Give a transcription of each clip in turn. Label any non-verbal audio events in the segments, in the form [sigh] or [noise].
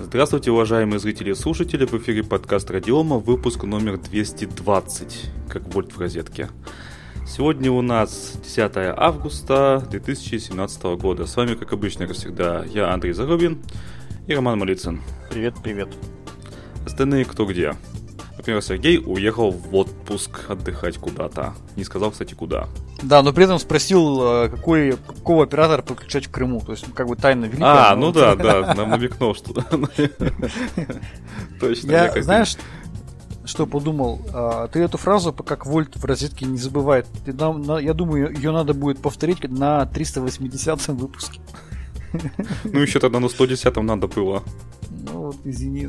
Здравствуйте, уважаемые зрители и слушатели, в эфире подкаст Радиома, выпуск номер 220, как вольт в розетке. Сегодня у нас 10 августа 2017 года. С вами, как обычно, как всегда, я Андрей Зарубин и Роман Малицын. Привет, привет. Остальные кто где? Например, Сергей уехал в отпуск отдыхать куда-то. Не сказал, кстати, куда. Да, но при этом спросил, э, какой, какого оператора подключать в Крыму. То есть, как бы тайна великая. А, ну да, да, нам намекнул, что... Точно. Я, знаешь, что подумал? А, ты эту фразу, как вольт в розетке не забывает. Я думаю, ее надо будет повторить на 380 выпуске. Ну, еще тогда на 110 надо было. Ну, вот, извини,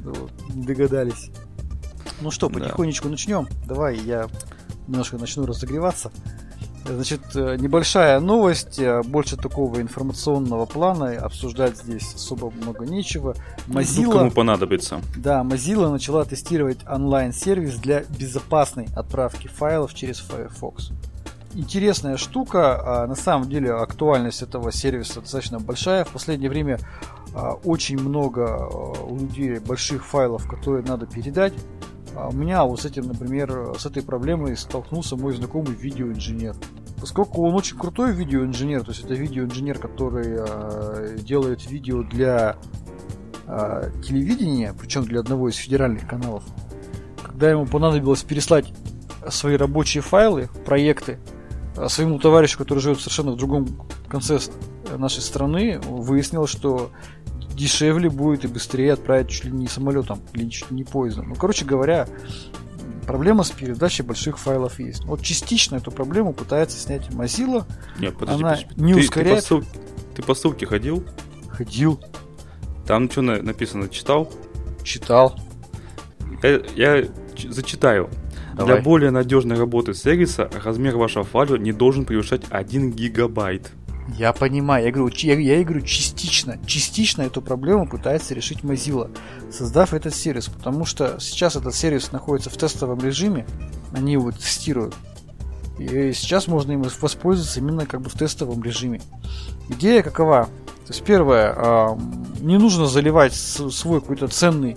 не догадались. Ну что, потихонечку да. начнем. Давай я немножко начну разогреваться. Значит, э, небольшая новость, э, больше такого информационного плана, обсуждать здесь особо много нечего. Mozilla, кому понадобится. Да, Mozilla начала тестировать онлайн-сервис для безопасной отправки файлов через Firefox. Интересная штука, а на самом деле актуальность этого сервиса достаточно большая. В последнее время а, очень много а, у людей больших файлов, которые надо передать. А у меня вот с этим, например, с этой проблемой столкнулся мой знакомый видеоинженер. Поскольку он очень крутой видеоинженер, то есть это видеоинженер, который э, делает видео для э, телевидения, причем для одного из федеральных каналов, когда ему понадобилось переслать свои рабочие файлы, проекты своему товарищу, который живет совершенно в другом конце нашей страны, выяснилось, что дешевле будет и быстрее отправить чуть ли не самолетом или чуть ли не поездом. Ну, короче говоря, проблема с передачей больших файлов есть. Вот частично эту проблему пытается снять Mozilla. Нет, подожди, Она подожди. не ты, ускоряет. Ты по, ссыл... ты по ссылке ходил? Ходил. Там что написано, читал? Читал. Я, я зачитаю. Давай. Для более надежной работы сервиса размер вашего файла не должен превышать 1 гигабайт. Я понимаю, я говорю, я, я говорю частично, частично эту проблему пытается решить Mozilla, создав этот сервис, потому что сейчас этот сервис находится в тестовом режиме, они его тестируют, и сейчас можно им воспользоваться именно как бы в тестовом режиме. Идея какова? То есть первое, не нужно заливать свой какой-то ценный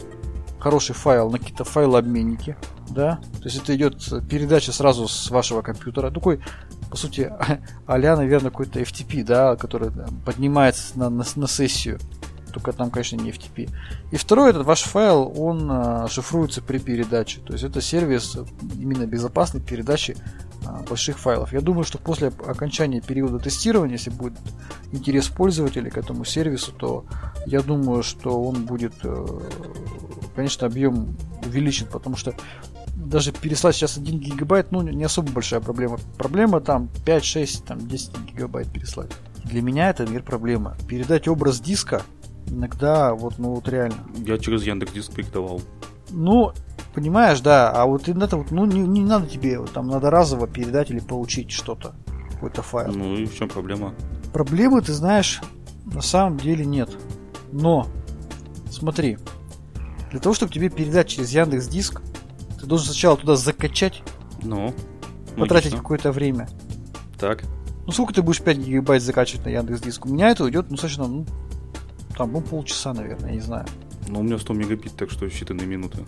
хороший файл на какие-то файлообменники, да, то есть это идет передача сразу с вашего компьютера, такой по сути, [laughs] а наверное, какой-то FTP, да, который поднимается на, на, на сессию. Только там, конечно, не FTP. И второй, этот ваш файл, он а, шифруется при передаче. То есть это сервис именно безопасной передачи а, больших файлов. Я думаю, что после окончания периода тестирования, если будет интерес пользователей к этому сервису, то я думаю, что он будет, э, конечно, объем увеличен, потому что даже переслать сейчас 1 гигабайт, ну, не особо большая проблема. Проблема там 5, 6, там 10 гигабайт переслать. Для меня это, например, проблема. Передать образ диска иногда, вот, ну, вот реально. Я через Яндекс Диск передавал. Ну, понимаешь, да, а вот это вот, ну, не, не надо тебе, вот, там, надо разово передать или получить что-то, какой-то файл. Ну, и в чем проблема? Проблемы, ты знаешь, на самом деле нет. Но, смотри, для того, чтобы тебе передать через Яндекс Диск, ты должен сначала туда закачать. Ну. Потратить какое-то время. Так. Ну сколько ты будешь 5 гигабайт закачивать на Яндекс Диск? У меня это уйдет, ну, достаточно, ну, там, ну, полчаса, наверное, я не знаю. Ну, у меня 100 мегабит, так что считанные минуты.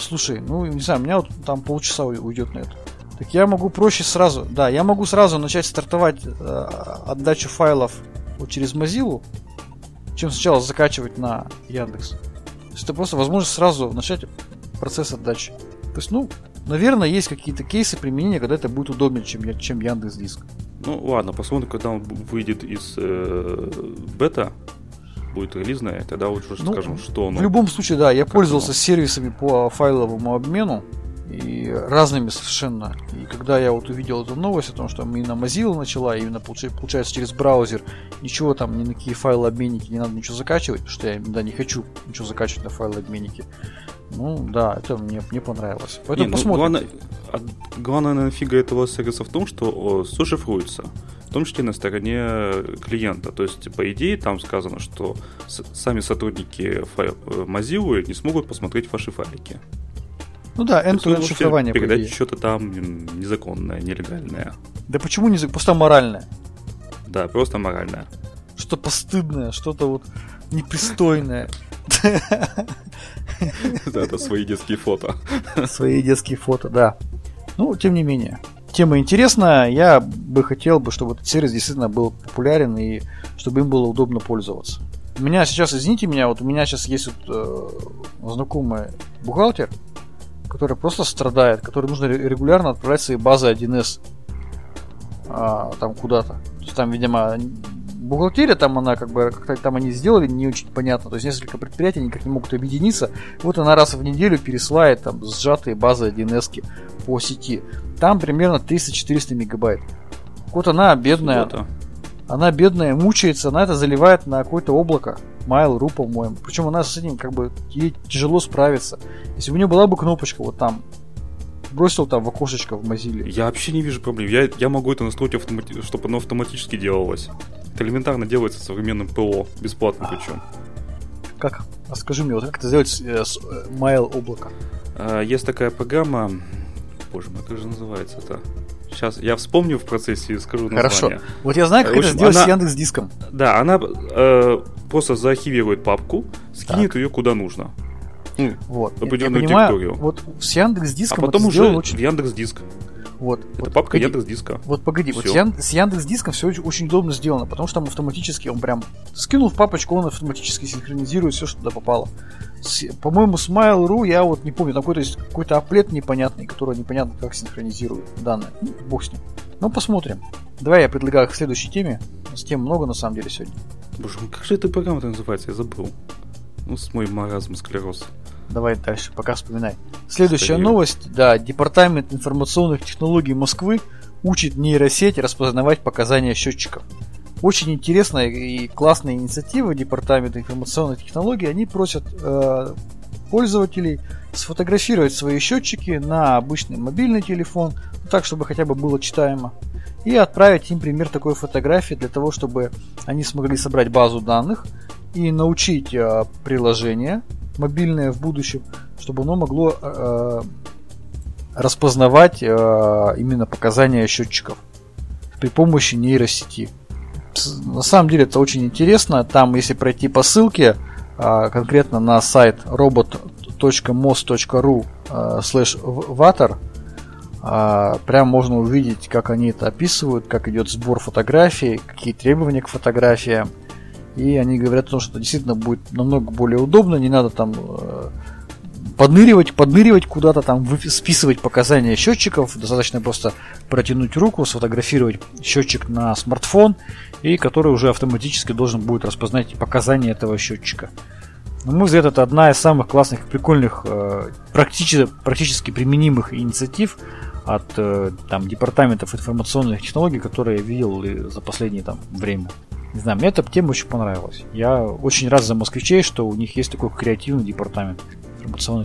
Слушай, ну, не знаю, у меня вот там полчаса уйдет на это. Так я могу проще сразу, да, я могу сразу начать стартовать э, отдачу файлов вот через Mozilla, чем сначала закачивать на Яндекс. То есть это просто возможность сразу начать процесс отдачи. То есть, ну, наверное, есть какие-то кейсы применения, когда это будет удобнее, чем, чем Яндекс Диск. Ну ладно, посмотрим, когда он выйдет из э, бета, будет релизная, тогда уже ну, скажем, что он. В любом случае, да, я пользовался оно? сервисами по файловому обмену и разными совершенно. И когда я вот увидел эту новость о том, что именно Mozilla начала, именно получается через браузер, ничего там, ни на какие файлы обменники не надо ничего закачивать, потому что я да, не хочу ничего закачивать на файлы обменники. Ну да, это мне, мне понравилось. Поэтому не, ну, посмотрим. Главное, главная нафига этого сервиса в том, что все шифруется. В том числе на стороне клиента. То есть, по идее, там сказано, что сами сотрудники э, Mozilla не смогут посмотреть ваши файлики. Ну да, end-to-end шифрование. Передать что-то там незаконное, нелегальное. Да почему не Просто моральное. Да, просто моральное. Что-то постыдное, что-то вот непристойное. [laughs] Да, это свои детские фото. Свои детские фото, да. Ну, тем не менее. Тема интересная. Я бы хотел, бы, чтобы этот сервис действительно был популярен и чтобы им было удобно пользоваться. У меня сейчас, извините меня, вот у меня сейчас есть вот, э, знакомый бухгалтер, который просто страдает, который нужно регулярно отправлять свои базы 1С а, там куда-то. То есть там, видимо, бухгалтерия там она как бы как-то там они сделали не очень понятно. То есть несколько предприятий никак не могут объединиться. Вот она раз в неделю пересылает там сжатые базы 1С по сети. Там примерно 300-400 мегабайт. Вот она бедная. Суббота. Она бедная, мучается, она это заливает на какое-то облако. Mail.ru, по-моему. Причем она с этим как бы ей тяжело справиться. Если бы у нее была бы кнопочка вот там, бросил там в окошечко в Mozilla. Я вообще не вижу проблем. Я, я могу это настроить, автомати... чтобы оно автоматически делалось. Это элементарно делается современным ПО, бесплатно причем. Как? Расскажи мне, вот как это сделать э, с э, Mail облако? А, есть такая программа, боже мой, как же называется это? Сейчас я вспомню в процессе и скажу название. Хорошо. Вот я знаю, как общем, это сделать она, с Яндекс Диском. Да, она э, просто заархивирует папку, скинет так. ее куда нужно. Ну, вот. определенную я понимаю, территорию. Вот с Яндекс Диском а потом уже очень... в Яндекс Диск. Вот. Это вот, папка Яндекс Диска. Вот погоди, все. вот с, Ян, с Яндекс Диском все очень, очень удобно сделано, потому что там автоматически он прям скинул в папочку, он автоматически синхронизирует все, что туда попало. С, по-моему, с Mail.ru я вот не помню, там какой-то есть какой-то аплет непонятный, который непонятно как синхронизирует данные. Ну, бог с ним. Ну, посмотрим. Давай я предлагаю к следующей теме. С тем много на самом деле сегодня. Боже, как же эта программа называется? Я забыл. Ну, с мой маразм склероз. Давай дальше, пока вспоминай. Следующая Старею. новость. Да, Департамент информационных технологий Москвы учит нейросеть распознавать показания счетчиков. Очень интересная и классная инициатива Департамента информационных технологий. Они просят э, пользователей сфотографировать свои счетчики на обычный мобильный телефон, так, чтобы хотя бы было читаемо, и отправить им пример такой фотографии для того, чтобы они смогли собрать базу данных и научить э, приложение мобильное в будущем, чтобы оно могло э, распознавать э, именно показания счетчиков при помощи нейросети. На самом деле это очень интересно. Там, если пройти по ссылке, э, конкретно на сайт robot.mos.ru slash water, прям можно увидеть, как они это описывают, как идет сбор фотографий, какие требования к фотографиям. И они говорят о том, что действительно будет намного более удобно, не надо там э, подныривать, подныривать куда-то там, списывать показания счетчиков. Достаточно просто протянуть руку, сфотографировать счетчик на смартфон, и который уже автоматически должен будет распознать показания этого счетчика. На мой взгляд, это одна из самых классных, прикольных, э, практически, практически применимых инициатив от э, там, департаментов информационных технологий, которые я видел за последнее там, время. Не знаю, мне эта тема очень понравилась. Я очень рад за москвичей, что у них есть такой креативный департамент.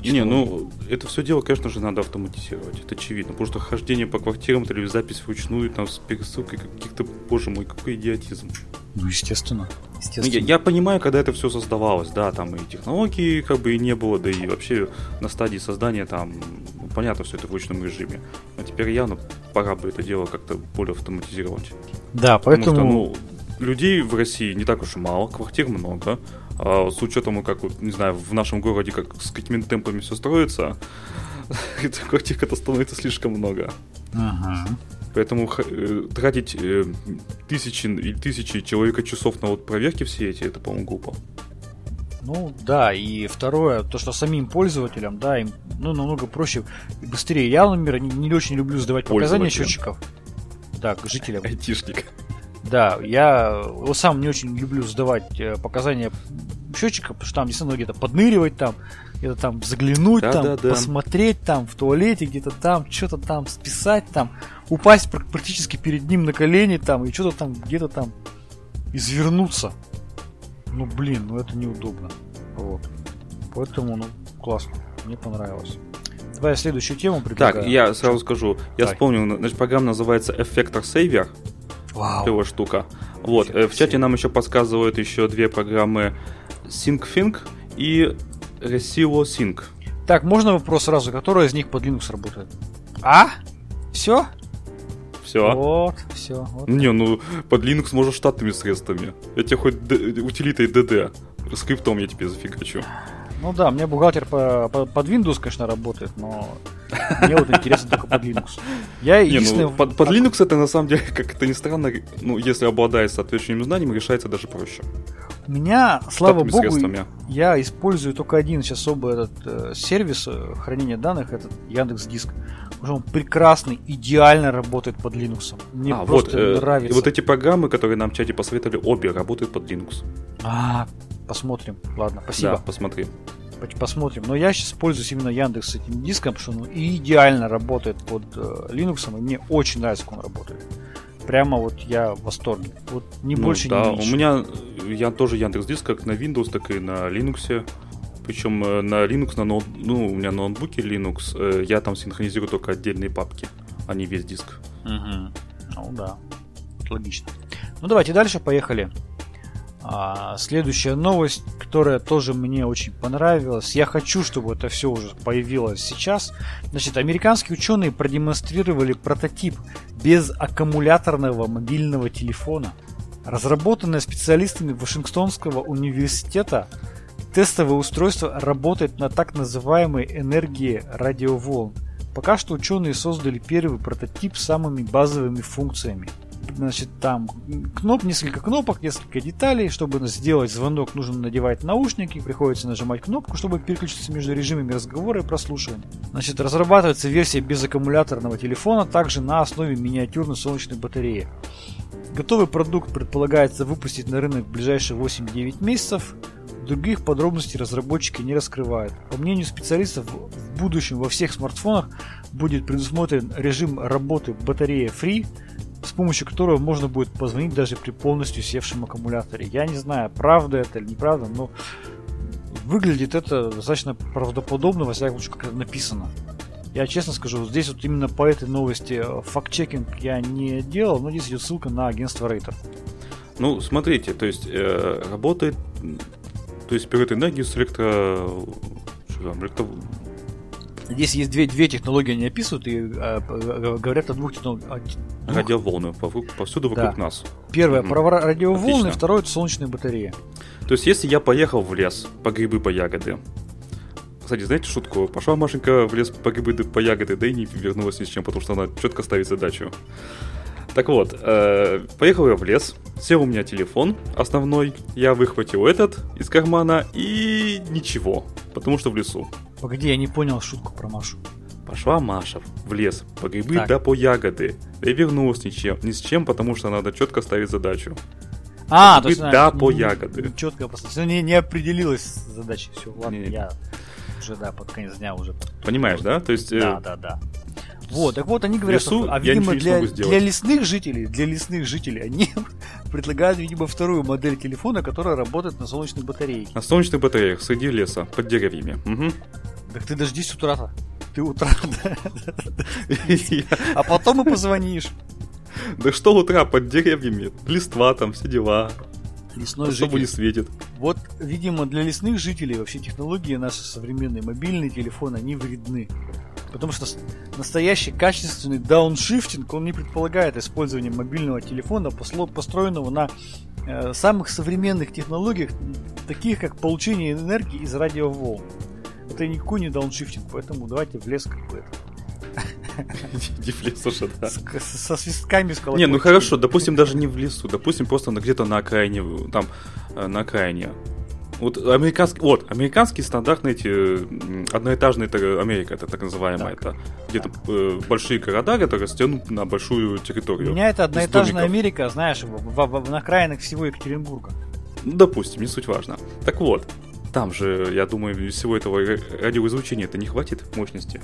Не, ну, это все дело, конечно же, надо автоматизировать. Это очевидно. Потому что хождение по квартирам или запись вручную, там, с пересылкой каких-то, боже мой, какой идиотизм. Ну, естественно. естественно. Я, я понимаю, когда это все создавалось, да, там и технологии как бы и не было, да и вообще на стадии создания там, ну, понятно, все это в ручном режиме. Но теперь явно пора бы это дело как-то более автоматизировать. Да, поэтому... Потому что, ну, людей в России не так уж и мало, квартир много. А с учетом, как вот, не знаю, в нашем городе, как с какими темпами все строится, [laughs] квартир это становится слишком много. Ага. Поэтому э, тратить э, тысячи и тысячи человека часов на вот проверки все эти, это, по-моему, глупо. Ну да, и второе, то, что самим пользователям, да, им ну, намного проще и быстрее. Я, например, не, не очень люблю сдавать показания счетчиков. Так, жителям. Айтишник. Да, я сам не очень люблю сдавать э, показания счетчика, потому что там действительно где-то подныривать там, где-то там заглянуть, да, там, да, да. посмотреть там в туалете, где-то там, что-то там списать, там, упасть практически перед ним на колени там и что-то там где-то там извернуться. Ну блин, ну это неудобно. Вот. Поэтому, ну, классно. Мне понравилось. Давай следующую тему предлагаю. Так, я сразу скажу. Я Давай. вспомнил, значит, программа называется Effector Savior. Вау. Его штука. Вот, Фиг в чате нам еще подсказывают еще две программы SyncFink и Resilo Sync. Так, можно вопрос сразу, которая из них под Linux работает? А? Все? Все. Вот, все. Вот. Не, ну под Linux можно штатными средствами. Я тебе хоть утилитой DD. скриптом я тебе зафигачу. Ну да, у меня бухгалтер по, по, под Windows, конечно, работает, но мне вот интересно только под Linux. Я Не, единственное... ну, под, под Linux это на самом деле, как это ни странно, ну, если обладает соответствующим знанием, решается даже проще. У меня, слава Штатными богу, средствами. я использую только один сейчас особый этот э, сервис э, хранения данных, этот Яндекс Диск. Он прекрасный, идеально работает под Linux. Мне а, вот, просто э, нравится. и вот эти программы, которые нам в чате посоветовали, обе работают под Linux. А, посмотрим. Ладно, спасибо. Да, посмотри. Пос- Посмотрим. Но я сейчас пользуюсь именно Яндекс с этим диском, потому что он идеально работает под э, Linux, и мне очень нравится, как он работает. Прямо вот я в восторге. Вот не Ну больше, да, не меньше. у меня э, я тоже Яндекс Диск как на Windows, так и на Linux. Причем э, на Linux, на ноут, ну, у меня на ноутбуке Linux, я там синхронизирую только отдельные папки, а не весь диск. Мгм. Ну да, логично. Ну давайте дальше, поехали. А, следующая новость, которая тоже мне очень понравилась. Я хочу, чтобы это все уже появилось сейчас. Значит, американские ученые продемонстрировали прототип без аккумуляторного мобильного телефона. Разработанное специалистами Вашингтонского университета, тестовое устройство работает на так называемой энергии радиоволн. Пока что ученые создали первый прототип с самыми базовыми функциями. Значит, там кноп, несколько кнопок, несколько деталей. Чтобы сделать звонок, нужно надевать наушники, приходится нажимать кнопку, чтобы переключиться между режимами разговора и прослушивания. Значит, разрабатывается версия без аккумуляторного телефона, также на основе миниатюрной солнечной батареи. Готовый продукт предполагается выпустить на рынок в ближайшие 8-9 месяцев. Других подробностей разработчики не раскрывают. По мнению специалистов, в будущем во всех смартфонах будет предусмотрен режим работы батарея Free, с помощью которого можно будет позвонить даже при полностью севшем аккумуляторе. Я не знаю, правда это или неправда, но выглядит это достаточно правдоподобно, во всяком случае, как это написано. Я честно скажу, здесь вот именно по этой новости э, факт-чекинг я не делал, но здесь идет ссылка на агентство Рейтер. Ну, смотрите, то есть э, работает, то есть берет энергию с электро... что там, электро- Здесь есть две, две технологии, они описывают и г- говорят о двух технологиях. радиоволны пову- повсюду вокруг Да. нас. Первое Мгм. про радиоволны, Отлично. второе это солнечные батареи. То есть, если я поехал в лес по грибы, по ягоды, кстати, знаете шутку? Пошла Машенька в лес по грибы, по ягоды, да и не вернулась ни с чем, потому что она четко ставит задачу. Так вот, э, поехал я в лес, сел у меня телефон основной, я выхватил этот из кармана и ничего, потому что в лесу. Погоди, я не понял шутку про Машу. Пошла Маша в лес по грибы Так. да по ягоды. И вернулась ни, чем, ни с чем, потому что надо четко ставить задачу. А, Грибы то есть она да по не- ягоды. Четко просто. всё, Не, не определилась с задачей. Все, ладно, Не. я уже, да, под конец дня уже. Понимаешь, да? То есть... э, Да, да, да. Вот, так вот они говорят, лесу что, а, видимо, не для, для лесных жителей, для лесных жителей они [laughs] предлагают, видимо, вторую модель телефона, которая работает на солнечной батарее. На солнечных батареях, среди леса, под деревьями. Мгм. Так ты дождись утра-то. Ты утра, [laughs] [laughs] А потом и позвонишь. Да что утра под деревьями? Листва там, все дела. Лесной Особо не житель. светит. Вот, видимо, для лесных жителей вообще технологии наши современные мобильные телефоны, они вредны. Потому что настоящий качественный дауншифтинг, он не предполагает использование мобильного телефона, построенного на э, самых современных технологиях, таких как получение энергии из радиоволн. Это никакой не дауншифтинг, поэтому давайте в лес как бы это, Иди в лес уже, да. со свистками, с Не, ну хорошо, допустим, даже не в лесу, допустим, просто где-то на окраине, там, э, на окраине. Вот американский, вот, американские стандартные эти одноэтажные, это Америка, это так называемая, Так. это где-то э, большие города, которые стянут на большую У территорию. меня это одноэтажная. Америка, знаешь, в, в- в- на окраинах всего Екатеринбурга. Ну, допустим, не суть важно. Так вот, там же, я думаю, всего этого ра- радиоизлучения это не хватит мощности.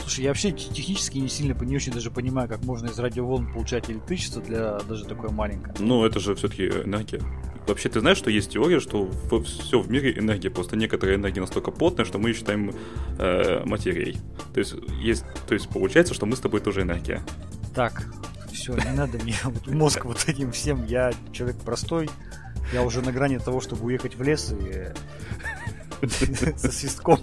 Слушай, я вообще те- технически не сильно, не очень даже понимаю, как можно из радиоволн получать электричество для даже такое маленькое. Но это же все-таки энергия. Вообще, ты знаешь, что есть теория, что все в мире энергия, просто некоторая энергия настолько плотная, что мы ее считаем э, материей. То есть, есть, то есть получается, что мы с тобой тоже энергия. Так, все, не надо мне мозг вот этим всем. Я человек простой. Я уже на грани того, чтобы уехать в лес и [laughs] со свистком.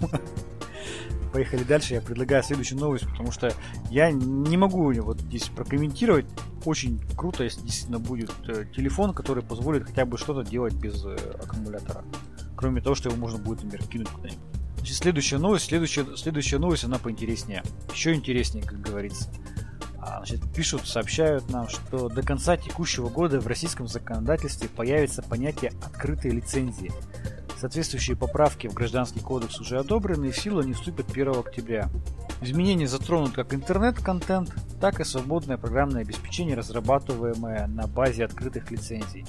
Поехали дальше. Я предлагаю следующую новость, потому что я не могу вот здесь прокомментировать. Очень круто, если действительно будет э, телефон, который позволит хотя бы что-то делать без э, аккумулятора. Кроме того, что его можно будет, например, кинуть куда-нибудь. Значит, следующая новость, следующая, следующая новость, она поинтереснее. Еще интереснее, как говорится. А, значит, пишут, сообщают нам, что до конца текущего года в российском законодательстве появится понятие открытой лицензии. Соответствующие поправки в Гражданский кодекс уже одобрены и в силу они вступят 1 октября. Изменения затронут как интернет-контент, так и свободное программное обеспечение, разрабатываемое на базе открытых лицензий.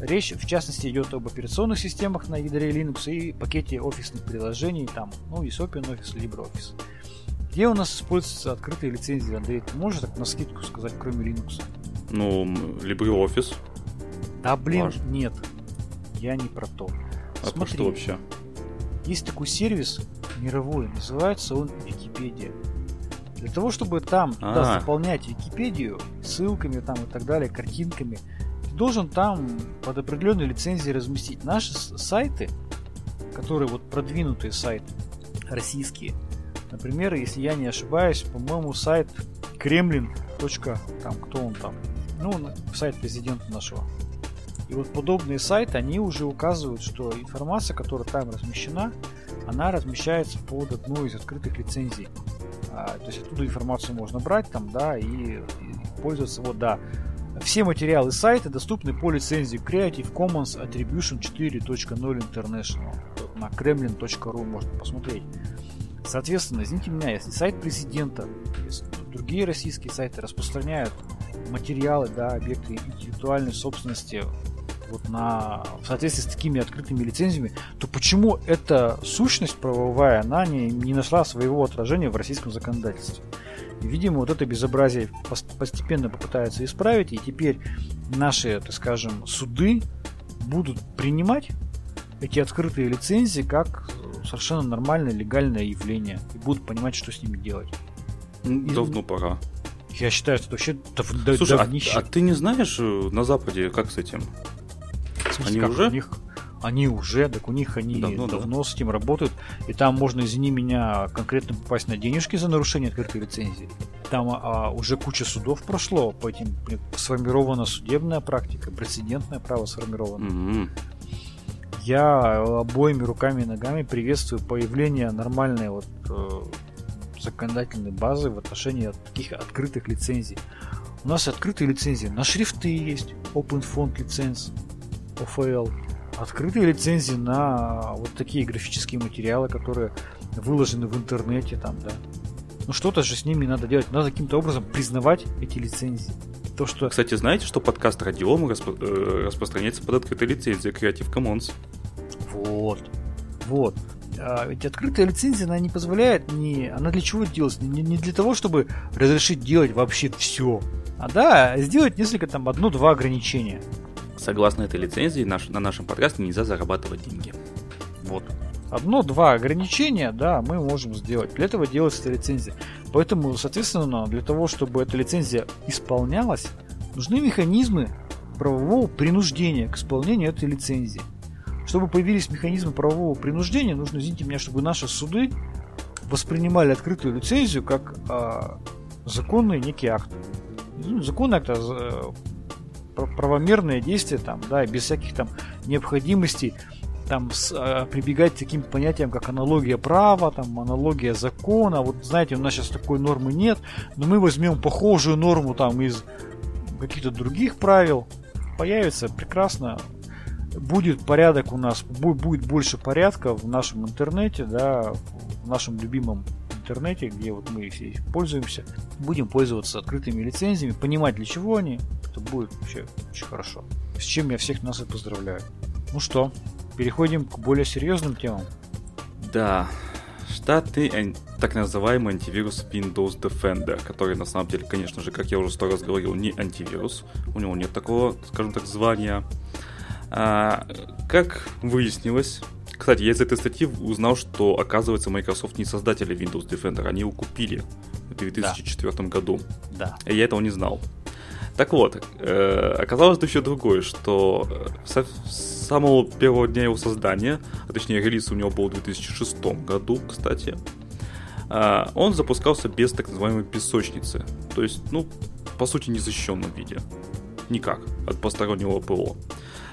Речь, в частности, идет об операционных системах на ядре Linux и пакете офисных приложений, там, ну, и OpenOffice, LibreOffice. Где у нас используются открытые лицензии, Андрей? Ты можешь так на скидку сказать, кроме Linux? Ну, LibreOffice. Да блин, Ваш. нет. Я не про то. А Смотри, что вообще? Есть такой сервис мировой, называется он Википедия. Для того, чтобы там туда заполнять Википедию ссылками там и так далее, картинками, ты должен там под определенной лицензией разместить наши сайты, которые вот продвинутые сайты, российские, Например, если я не ошибаюсь, по-моему, сайт Кремлин. Там, кто он там? Ну, сайт президента нашего. И вот подобные сайты, они уже указывают, что информация, которая там размещена, она размещается под одной из открытых лицензий. А, то есть оттуда информацию можно брать там, да, и, и пользоваться. Вот, да. Все материалы сайта доступны по лицензии Creative Commons Attribution 4.0 International. На kremlin.ru можно посмотреть. Соответственно, извините меня, если сайт президента, если другие российские сайты распространяют материалы, да, объекты интеллектуальной собственности вот на, в соответствии с такими открытыми лицензиями, то почему эта сущность правовая, она не, не нашла своего отражения в российском законодательстве? И, видимо, вот это безобразие постепенно попытаются исправить, и теперь наши, так скажем, суды будут принимать эти открытые лицензии как совершенно нормальное легальное явление и будут понимать, что с ними делать. Давно и... пора. Я считаю, что это вообще дав- Слушай, а, а ты не знаешь э, на Западе, как с этим? Смысле, они уже? У них, они уже, так у них они давно, давно да. с этим работают. И там можно, извини меня, конкретно попасть на денежки за нарушение открытой лицензии. Там а, уже куча судов прошло, по этим сформирована судебная практика, прецедентное право сформировано. Mm-hmm я обоими руками и ногами приветствую появление нормальной вот э, законодательной базы в отношении таких открытых лицензий. У нас открытые лицензии на шрифты есть, Open Font лиценз, OFL, открытые лицензии на вот такие графические материалы, которые выложены в интернете там, да. Ну что-то же с ними надо делать, надо каким-то образом признавать эти лицензии. То, что... Кстати, знаете, что подкаст Радиома распро... э, распространяется под открытой лицензией Creative Commons? Вот. Вот. А ведь открытая лицензия, она не позволяет, не, она для чего делается? Не, не для того, чтобы разрешить делать вообще все. А да, сделать несколько там одно-два ограничения. Согласно этой лицензии, наш, на нашем подкасте нельзя зарабатывать деньги. Вот. Одно-два ограничения, да, мы можем сделать. Для этого делается эта лицензия. Поэтому, соответственно, для того, чтобы эта лицензия исполнялась, нужны механизмы правового принуждения к исполнению этой лицензии. Чтобы появились механизмы правового принуждения, нужно, извините меня, чтобы наши суды воспринимали открытую лицензию как а, законный некий акт. Законный акт, а, правомерное действие там, да, без всяких там необходимостей там с, а, прибегать к таким понятиям, как аналогия права, там, аналогия закона. Вот знаете, у нас сейчас такой нормы нет, но мы возьмем похожую норму там из каких-то других правил. Появится прекрасно будет порядок у нас, будет больше порядка в нашем интернете, да, в нашем любимом интернете, где вот мы все пользуемся, будем пользоваться открытыми лицензиями, понимать для чего они, это будет вообще очень хорошо. С чем я всех нас и поздравляю. Ну что, переходим к более серьезным темам. Да, штатный так называемый антивирус Windows Defender, который на самом деле, конечно же, как я уже сто раз говорил, не антивирус. У него нет такого, скажем так, звания. А, как выяснилось, кстати, я из этой статьи узнал, что, оказывается, Microsoft не создатели Windows Defender, они его купили в 2004 да. году. Да. И я этого не знал. Так вот, э, оказалось еще другое, что со, с самого первого дня его создания, а точнее релиз у него был в 2006 году, кстати, э, он запускался без так называемой песочницы. То есть, ну, по сути, незащищенном виде. Никак от постороннего ПО.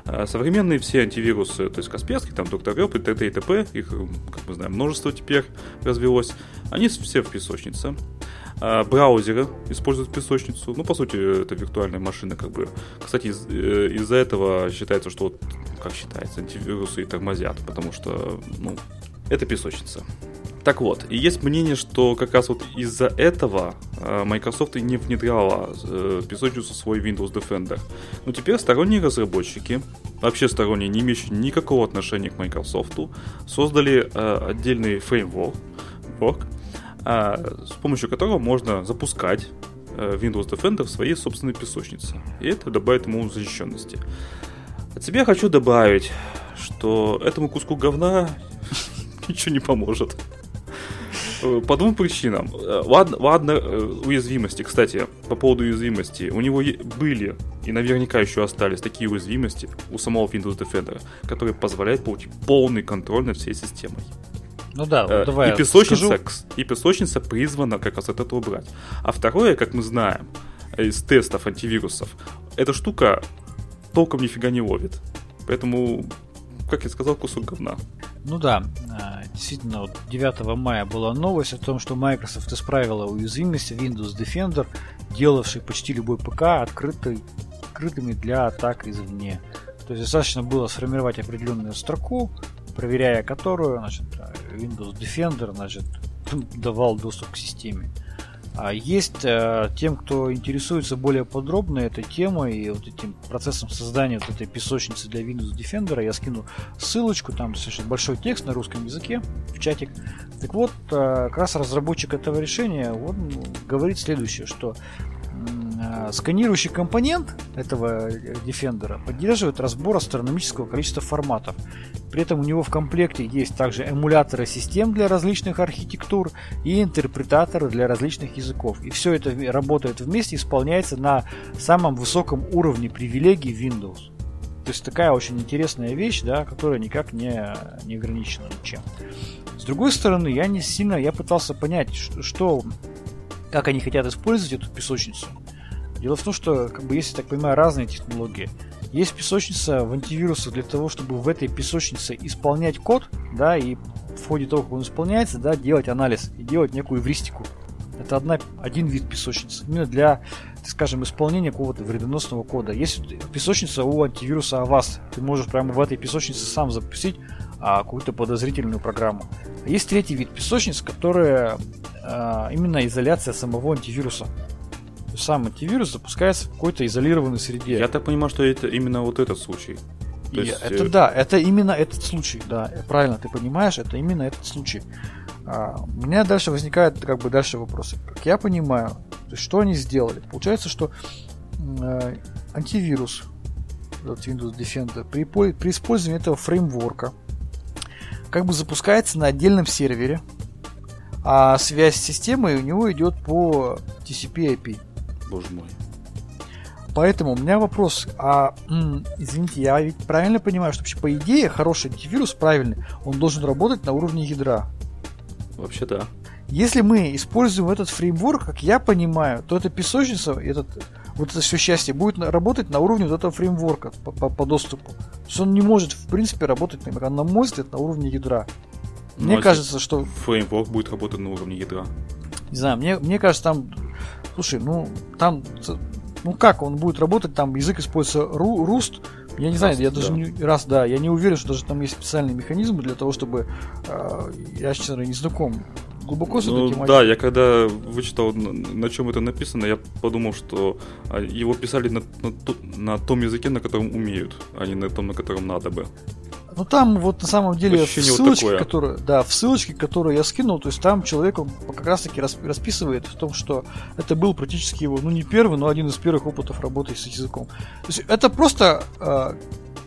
А современные все антивирусы, то есть Касперский, там Доктор Рёб и т.д. и т.п., их, как мы знаем, множество теперь развелось, они все в песочнице. А браузеры используют песочницу. Ну, по сути, это виртуальная машина, как бы. Кстати, из- э, из-за этого считается, что вот, как считается, антивирусы и тормозят, потому что, ну, это песочница. Так вот, и есть мнение, что как раз вот из-за этого э, Microsoft и не внедряла э, песочницу в свой Windows Defender. Но теперь сторонние разработчики, вообще сторонние, не имеющие никакого отношения к Microsoft, создали э, отдельный фреймворк, э, с помощью которого можно запускать э, Windows Defender в своей собственной песочнице. И это добавит ему защищенности. От себя хочу добавить, что этому куску говна [laughs] ничего не поможет. Э, По двум причинам. Э, Ладно, ладно, э, уязвимости. Кстати, по поводу уязвимости. У него были и наверняка еще остались такие уязвимости у самого Windows Defender, которые позволяют получить полный контроль над всей системой. Ну да, вот давай и, песочница, скажу. и песочница призвана как раз от этого убрать. А второе, как мы знаем из тестов антивирусов, эта штука толком нифига не ловит. Поэтому, как я сказал, кусок говна. Ну да, а, действительно, вот 9 мая была новость о том, что Microsoft исправила уязвимость Windows Defender, делавший почти любой ПК открытый, открытыми для атак извне. То есть достаточно было сформировать определенную строку, проверяя которую значит, Windows Defender значит, [laughs] давал доступ к системе. А есть э, тем, кто интересуется более подробно этой темой и вот этим процессом создания вот этой песочницы для Windows Defender, я скину ссылочку, там достаточно большой текст на русском языке в чатик. Так вот, э, как раз разработчик этого решения, он говорит следующее, что сканирующий компонент этого э, Defender поддерживает разбор астрономического количества форматов. При этом у него в комплекте есть также эмуляторы систем для различных архитектур и интерпретаторы для различных языков. И все это работает вместе, исполняется на самом высоком уровне привилегий Windows. То есть такая очень интересная вещь, да, которая никак не, не ограничена ничем. С другой стороны, я не сильно, я пытался понять, что- как они хотят использовать эту песочницу. Дело в том, что, как бы, я так понимаю, разные технологии. Есть песочница в антивирусах для того, чтобы в этой песочнице исполнять код, да, и в ходе того, как он исполняется, да, делать анализ и делать некую эвристику. Это одна, один вид песочницы. Именно для, скажем, исполнения какого-то вредоносного кода. Есть песочница у антивируса Avast. Ты можешь прямо в этой песочнице сам запустить а, какую-то подозрительную программу. Есть третий вид песочниц, которая а, именно изоляция самого антивируса. Сам антивирус запускается в какой-то изолированной среде. Я так понимаю, что это именно вот этот случай. То есть, это э, да, это именно этот случай, да, правильно ты понимаешь, это именно этот случай. А, у меня дальше возникают как бы дальше вопросы. Как я понимаю, то есть, что они сделали? Получается, что э, антивирус этот Windows Defender при, при использовании этого фреймворка как бы запускается на отдельном сервере, а связь с системой у него идет по TCP/IP. Боже мой. Поэтому у меня вопрос, а, м, извините, я ведь правильно понимаю, что вообще по идее хороший антивирус, правильный, он должен работать на уровне ядра. Вообще да. Если мы используем этот фреймворк, как я понимаю, то эта песочница, этот, вот это все счастье будет работать на уровне вот этого фреймворка по, по- по доступу. То есть он не может, в принципе, работать, на, мой взгляд, на уровне ядра. Ну, Мне а кажется, что Фреймворк будет работать на уровне ядра. Не знаю, мне, мне кажется, там, слушай, ну, там, ну как он будет работать, там язык используется ру, Rust, я не знаю, Rust, я даже да. не, раз, да, я не уверен, что даже там есть специальные механизмы для того, чтобы, э, я, честно не знаком глубоко Ну, тематикой. да, я когда вычитал, на, на чем это написано, я подумал, что а, его писали на, на, на том языке, на котором умеют, а не на том, на котором надо бы. Ну там вот на самом деле в вот ссылочке, такое. которую, да, в ссылочке, которую я скинул, то есть там человек он как раз таки рас- расписывает в том, что это был практически его, ну не первый, но один из первых опытов работы с языком. То есть это просто э,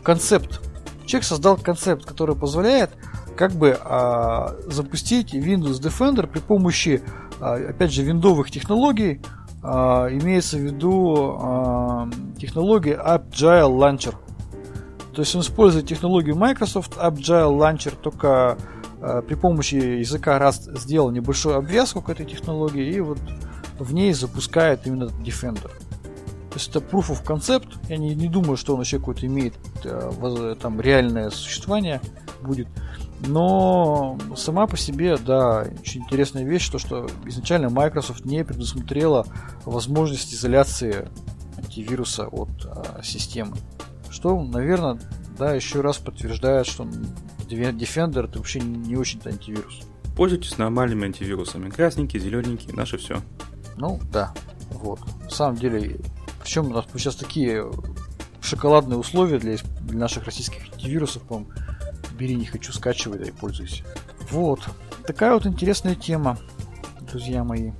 концепт. Человек создал концепт, который позволяет как бы а, запустить Windows Defender при помощи, а, опять же, виндовых технологий, а, имеется в виду а, технологии Agile Launcher. То есть он использует технологию Microsoft Agile Launcher, только э, при помощи языка Rust сделал небольшую обвязку к этой технологии и вот в ней запускает именно Defender. То есть это proof of concept. Я не, не думаю, что он вообще какое-то имеет э, там реальное существование будет. Но сама по себе, да, очень интересная вещь, то что изначально Microsoft не предусмотрела возможность изоляции антивируса от а, системы. Что, наверное, да, еще раз подтверждает, что Defender это вообще не очень-то антивирус. Пользуйтесь нормальными антивирусами. Красненький, зелененький, наше все. Ну, да. Вот. На самом деле, причем у нас сейчас такие шоколадные условия для, для наших российских антивирусов, по бери, не хочу, скачивай, да и пользуйся. Вот. Такая вот интересная тема, друзья мои.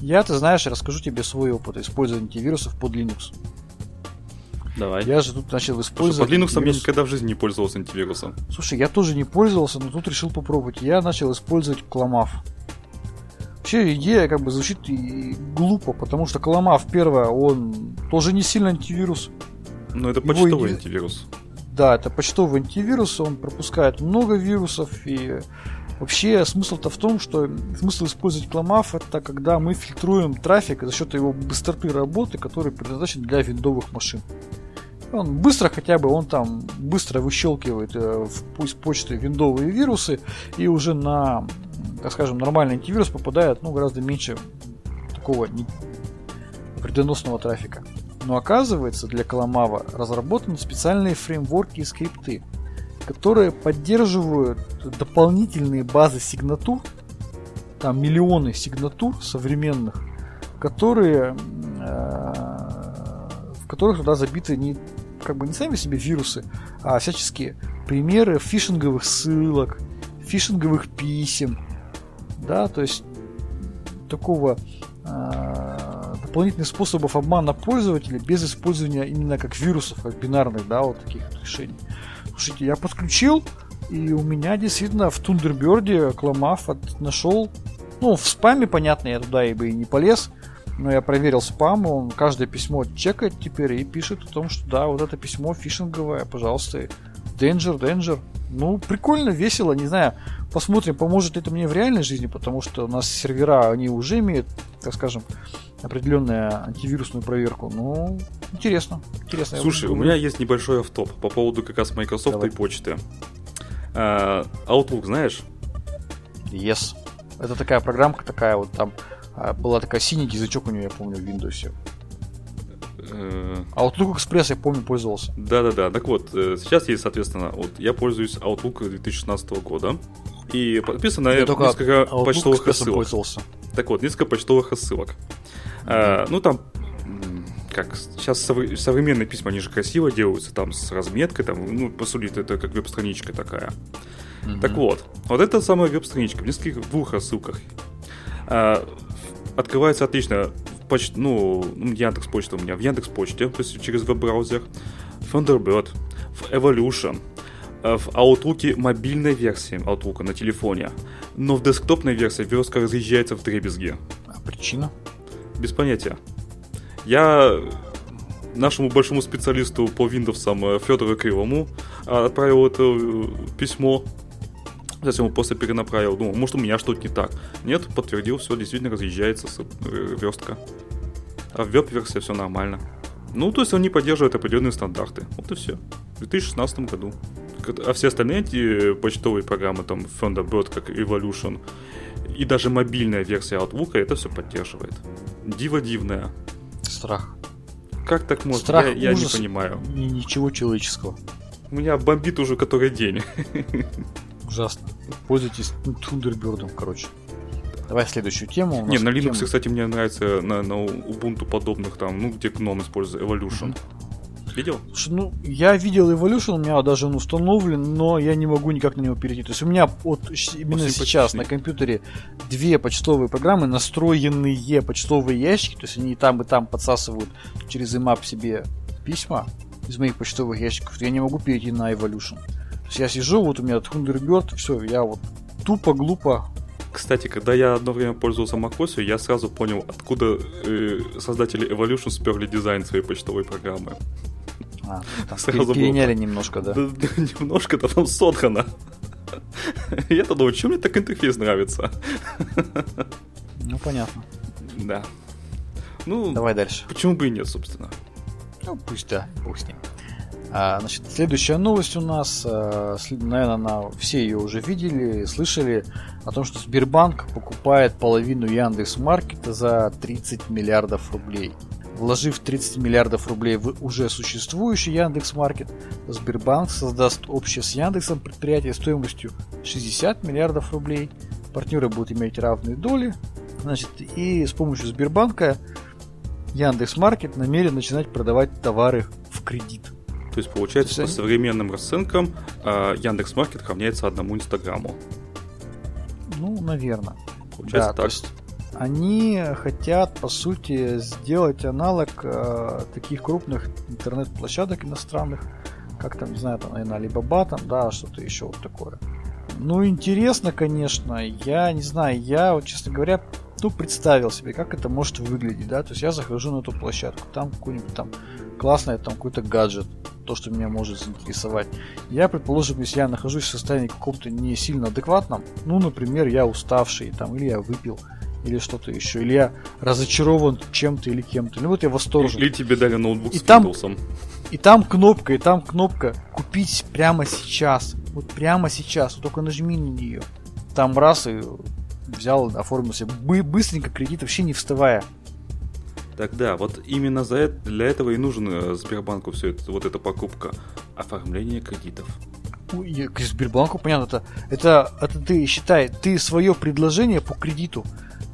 Я, ты знаешь, расскажу тебе свой опыт использования антивирусов под Linux. Давай. Я же тут начал использовать... Слушай, под Linux я никогда в жизни не пользовался антивирусом. Слушай, я тоже не пользовался, но тут решил попробовать. Я начал использовать Кламав. Вообще идея как бы звучит и глупо, потому что Кламав, первое, он тоже не сильно антивирус. Но это почтовый Его... антивирус. Да, это почтовый антивирус, он пропускает много вирусов и Вообще смысл-то в том, что смысл использовать Clamaf это когда мы фильтруем трафик за счет его быстроты работы, который предназначен для виндовых машин. Он быстро хотя бы, он там быстро выщелкивает э, в пусть почты виндовые вирусы и уже на, так скажем, нормальный антивирус попадает ну, гораздо меньше такого не, вредоносного трафика. Но оказывается, для Каламава разработаны специальные фреймворки и скрипты, которые поддерживают дополнительные базы сигнатур, там миллионы сигнатур современных, которые, э, в которых туда забиты не, как бы не сами себе вирусы, а всяческие примеры фишинговых ссылок, фишинговых писем, да, то есть такого э, дополнительных способов обмана пользователя без использования именно как вирусов, как бинарных, да, вот таких решений. Слушайте, я подключил, и у меня действительно в Тундерберде Кламаф нашел, ну, в спаме, понятно, я туда и бы и не полез, но я проверил спам, он каждое письмо чекает теперь и пишет о том, что да, вот это письмо фишинговое, пожалуйста, Danger, Danger. Ну, прикольно, весело, не знаю. Посмотрим, поможет это мне в реальной жизни, потому что у нас сервера, они уже имеют, так скажем, определенную антивирусную проверку. Ну, интересно. интересно. Слушай, у меня есть небольшой автоп по поводу как раз Microsoft Давай. и почты. Uh, Outlook знаешь? Yes. Это такая программка, такая вот там а, была такая синий язычок у нее, я помню, в Windows. Uh... Outlook Express я помню пользовался. Да-да-да. Так вот, э, сейчас есть, соответственно, вот я пользуюсь Outlook 2016 года. И подписано я несколько почтовых ссылок. Пользовался. Так вот, несколько почтовых ссылок. А, ну, там как сейчас современные письма, они же красиво делаются, там с разметкой, там, ну, по сути, это как веб-страничка такая. Mm-hmm. Так вот, вот эта самая веб-страничка в нескольких двух рассылках а, открывается отлично в поч... ну, Яндекс Почта у меня, в Яндекс Почте, то есть через веб-браузер, Thunderbird, в Evolution, а, в Outlook мобильной версии Outlook на телефоне, но в десктопной версии верстка разъезжается в дребезги. А причина? без понятия. Я нашему большому специалисту по Windows э, Федору Кривому э, отправил это э, письмо. Затем ему после перенаправил. Думал, может у меня что-то не так. Нет, подтвердил, все действительно разъезжается верстка. А в веб-версии все нормально. Ну, то есть он не поддерживает определенные стандарты. Вот и все. В 2016 году. А все остальные эти почтовые программы, там Thunderbird, как Evolution, и даже мобильная версия Outlook это все поддерживает. Диво дивная. Страх. Как так можно? Страх, я, я ужас, не понимаю. Ничего человеческого. У меня бомбит уже который день. [laughs] Ужасно. Пользуйтесь Thunderbird, короче. Давай следующую тему. Не, на Linux, тема... кстати, мне нравится на, на Ubuntu подобных там, ну, где GNOME используется, Evolution. Mm-hmm. Видел? Ну, я видел Evolution, у меня даже он установлен, но я не могу никак на него перейти. То есть у меня вот именно сейчас на компьютере две почтовые программы, настроенные почтовые ящики, то есть они и там, и там подсасывают через IMAP себе письма из моих почтовых ящиков, я не могу перейти на Evolution. Есть я сижу, вот у меня Thunderbird, все, я вот тупо, глупо кстати, когда я одно время пользовался macOS, я сразу понял, откуда э, создатели Evolution сперли дизайн своей почтовой программы. А, там Сразу переняли было. немножко, да? да [laughs] немножко-то там соткано. [laughs] Я-то думаю, чем мне так интерфейс нравится? [laughs] Ну, понятно. Да. Ну, Давай дальше. почему бы и нет, собственно. Ну, пусть да, ним. А, значит, следующая новость у нас, а, наверное, на, все ее уже видели, слышали о том, что Сбербанк покупает половину Яндекс Маркета за 30 миллиардов рублей. Вложив 30 миллиардов рублей в уже существующий Яндекс Маркет, Сбербанк создаст общее с Яндексом предприятие стоимостью 60 миллиардов рублей. Партнеры будут иметь равные доли. Значит, и с помощью Сбербанка Яндекс Маркет намерен начинать продавать товары в кредит. То есть, получается, То по современным расценкам Яндекс Маркет равняется одному Инстаграму. Ну, наверное. Получается Да, то так. есть они хотят, по сути, сделать аналог э, таких крупных интернет-площадок иностранных, как там, не знаю, там, наверное, Alibaba, там, да, что-то еще вот такое. Ну, интересно, конечно, я не знаю, я, вот, честно говоря, ну, представил себе, как это может выглядеть, да, то есть я захожу на эту площадку, там какой-нибудь там классный там какой-то гаджет, то, что меня может заинтересовать. Я, предположим, если я нахожусь в состоянии каком-то не сильно адекватном, ну, например, я уставший, там, или я выпил, или что-то еще, или я разочарован чем-то или кем-то, ну вот я восторжен. Или тебе дали ноутбук И с там- Windows. И там кнопка, и там кнопка купить прямо сейчас. Вот прямо сейчас. Вот только нажми на нее. Там раз и взял, оформил себе бы- быстренько кредит, вообще не вставая. Тогда вот именно за это, для этого и нужен э, Сбербанку все это, вот эта покупка. Оформление кредитов. И К Сбербанку, понятно, это, это, это ты считай, ты свое предложение по кредиту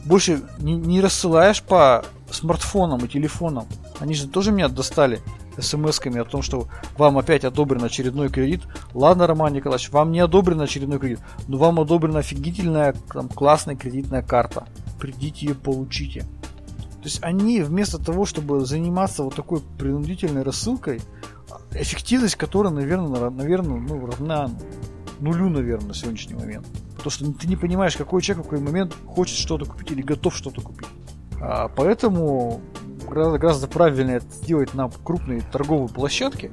больше не, не рассылаешь по смартфонам и телефонам. Они же тоже меня достали смс-ками о том, что вам опять одобрен очередной кредит. Ладно, Роман Николаевич, вам не одобрен очередной кредит, но вам одобрена офигительная, там, классная кредитная карта. Придите ее получите. То есть они вместо того, чтобы заниматься вот такой принудительной рассылкой, эффективность которой, наверное, наверное, ну, равна нулю, наверное, на сегодняшний момент. Потому что ты не понимаешь, какой человек в какой момент хочет что-то купить или готов что-то купить. А, поэтому гораздо, гораздо правильнее это сделать на крупные торговые площадки,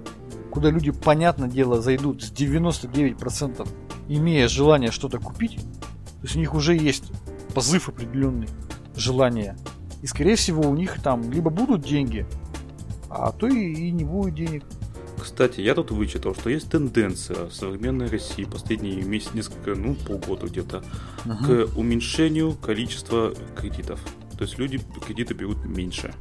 куда люди, понятное дело, зайдут с 99%, имея желание что-то купить. То есть у них уже есть позыв определенный, желание. И, скорее всего, у них там либо будут деньги, а то и, и не будет денег. Кстати, я тут вычитал, что есть тенденция в современной России последние месяц, несколько, ну, полгода где-то, к уменьшению количества кредитов. То есть люди кредиты берут меньше.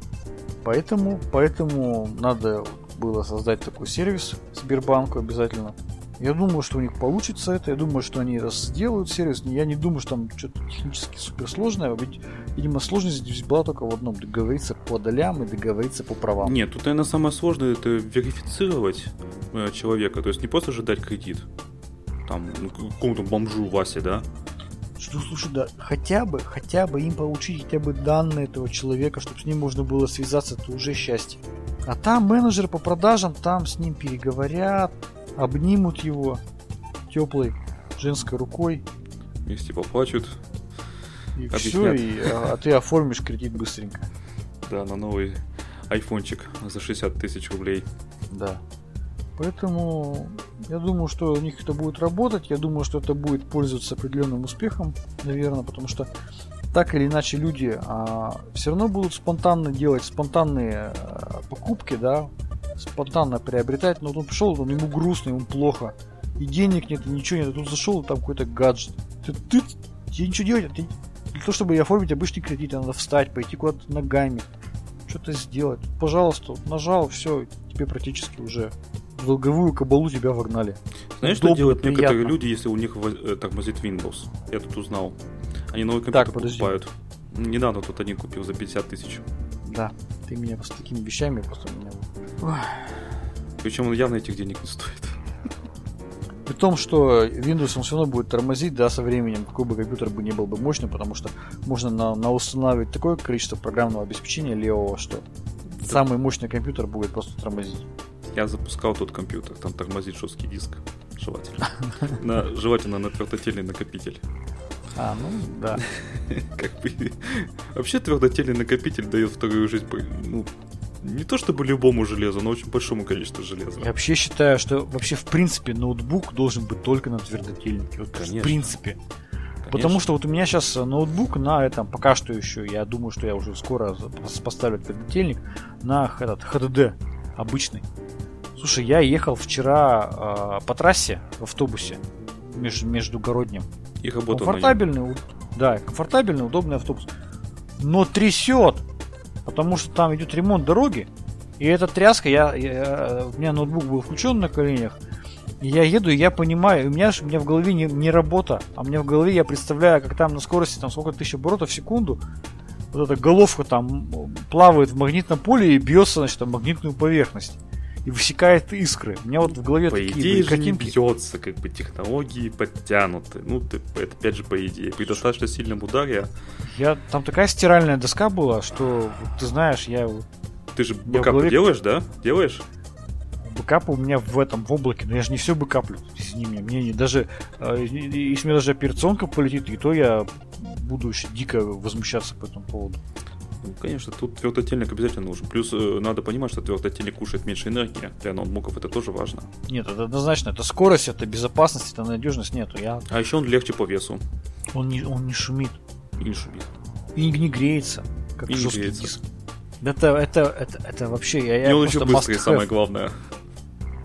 Поэтому, поэтому надо было создать такой сервис Сбербанку обязательно. Я думаю, что у них получится это. Я думаю, что они это сделают сервис. Я не думаю, что там что-то технически суперсложное. Ведь, видимо, сложность здесь была только в одном. Договориться по долям и договориться по правам. Нет, тут, наверное, самое сложное это верифицировать э, человека. То есть не просто же дать кредит. Там, ну, какому-то бомжу Васе, да? Что, слушай, да, хотя бы, хотя бы им получить хотя бы данные этого человека, чтобы с ним можно было связаться, это уже счастье. А там менеджер по продажам, там с ним переговорят, обнимут его теплой женской рукой, Вместе поплачут. и Объяснят. все, и, а, а ты оформишь кредит быстренько. Да, на новый айфончик за 60 тысяч рублей. Да. Поэтому я думаю, что у них это будет работать. Я думаю, что это будет пользоваться определенным успехом, наверное, потому что так или иначе люди а, все равно будут спонтанно делать спонтанные а, покупки, да, спонтанно приобретать. Но вот он пришел, он ему грустно, ему плохо. И денег нет, и ничего нет. Тут зашел, там какой-то гаджет. Ты, ты, тебе ничего делать, а ты- для того, чтобы оформить обычный кредит, надо встать, пойти куда-то ногами, что-то сделать. Пожалуйста, нажал, все, тебе практически уже в долговую кабалу тебя вогнали. Знаешь, что Удобно, делают некоторые приятно. люди, если у них э, тормозит Windows? Я тут узнал. Они новый Так, компьютер подожди. покупают. Недавно тут один купил за 50 тысяч. Да, ты меня с такими вещами просто меня... Ой. Причем он явно этих денег не стоит. При том, что Windows он все равно будет тормозить, да, со временем, какой бы компьютер бы не был бы мощным, потому что можно на, на устанавливать такое количество программного обеспечения левого, что самый мощный компьютер будет просто тормозить. Я запускал тот компьютер, там тормозит жесткий диск. Желательно. На, желательно на твердотельный накопитель. А, ну да. [laughs] Как бы... Вообще твердотельный накопитель дает вторую жизнь ну, не то чтобы любому железу, но очень большому количеству железа. Я вообще считаю, что вообще в принципе ноутбук должен быть только на твердотельнике. Вот Конечно. В принципе. Потому что вот у меня сейчас ноутбук на этом, пока что еще, я думаю, что я уже скоро поставлю подготельник на этот HDD обычный. Слушай, я ехал вчера э, по трассе в автобусе между, междугородним. И комфортабельный, да, комфортабельный, удобный автобус. Но трясет, потому что там идет ремонт дороги. И эта тряска, я, я, у меня ноутбук был включен на коленях. И я еду, и я понимаю, у меня, у меня в голове не, не работа, а у меня в голове я представляю, как там на скорости там сколько тысяч оборотов в секунду вот эта головка там плавает в магнитном поле и бьется, значит, на магнитную поверхность и высекает искры. У меня вот в голове по такие идее же не бьется, как бы технологии подтянуты. Ну, ты, это опять же по идее. При достаточно сильном ударе. Я там такая стиральная доска была, что ты знаешь, я. Ты же бэкап голове... делаешь, да? Делаешь? Бэкап у меня в этом в облаке, но я же не все бэкаплю, извини меня. Мне не даже э, если мне даже операционка полетит, и то я буду еще дико возмущаться по этому поводу. Ну, конечно, тут твердотельник обязательно нужен. Плюс э, надо понимать, что твердотельник кушает меньше энергии. Для ноутбуков это тоже важно. Нет, это однозначно. Это скорость, это безопасность, это надежность нету. Я... А еще он легче по весу. Он не, он не шумит. И не шумит. И не греется, как и жесткий греется. диск. Это, это, это, это вообще... Я, и я он еще быстрый, самое главное.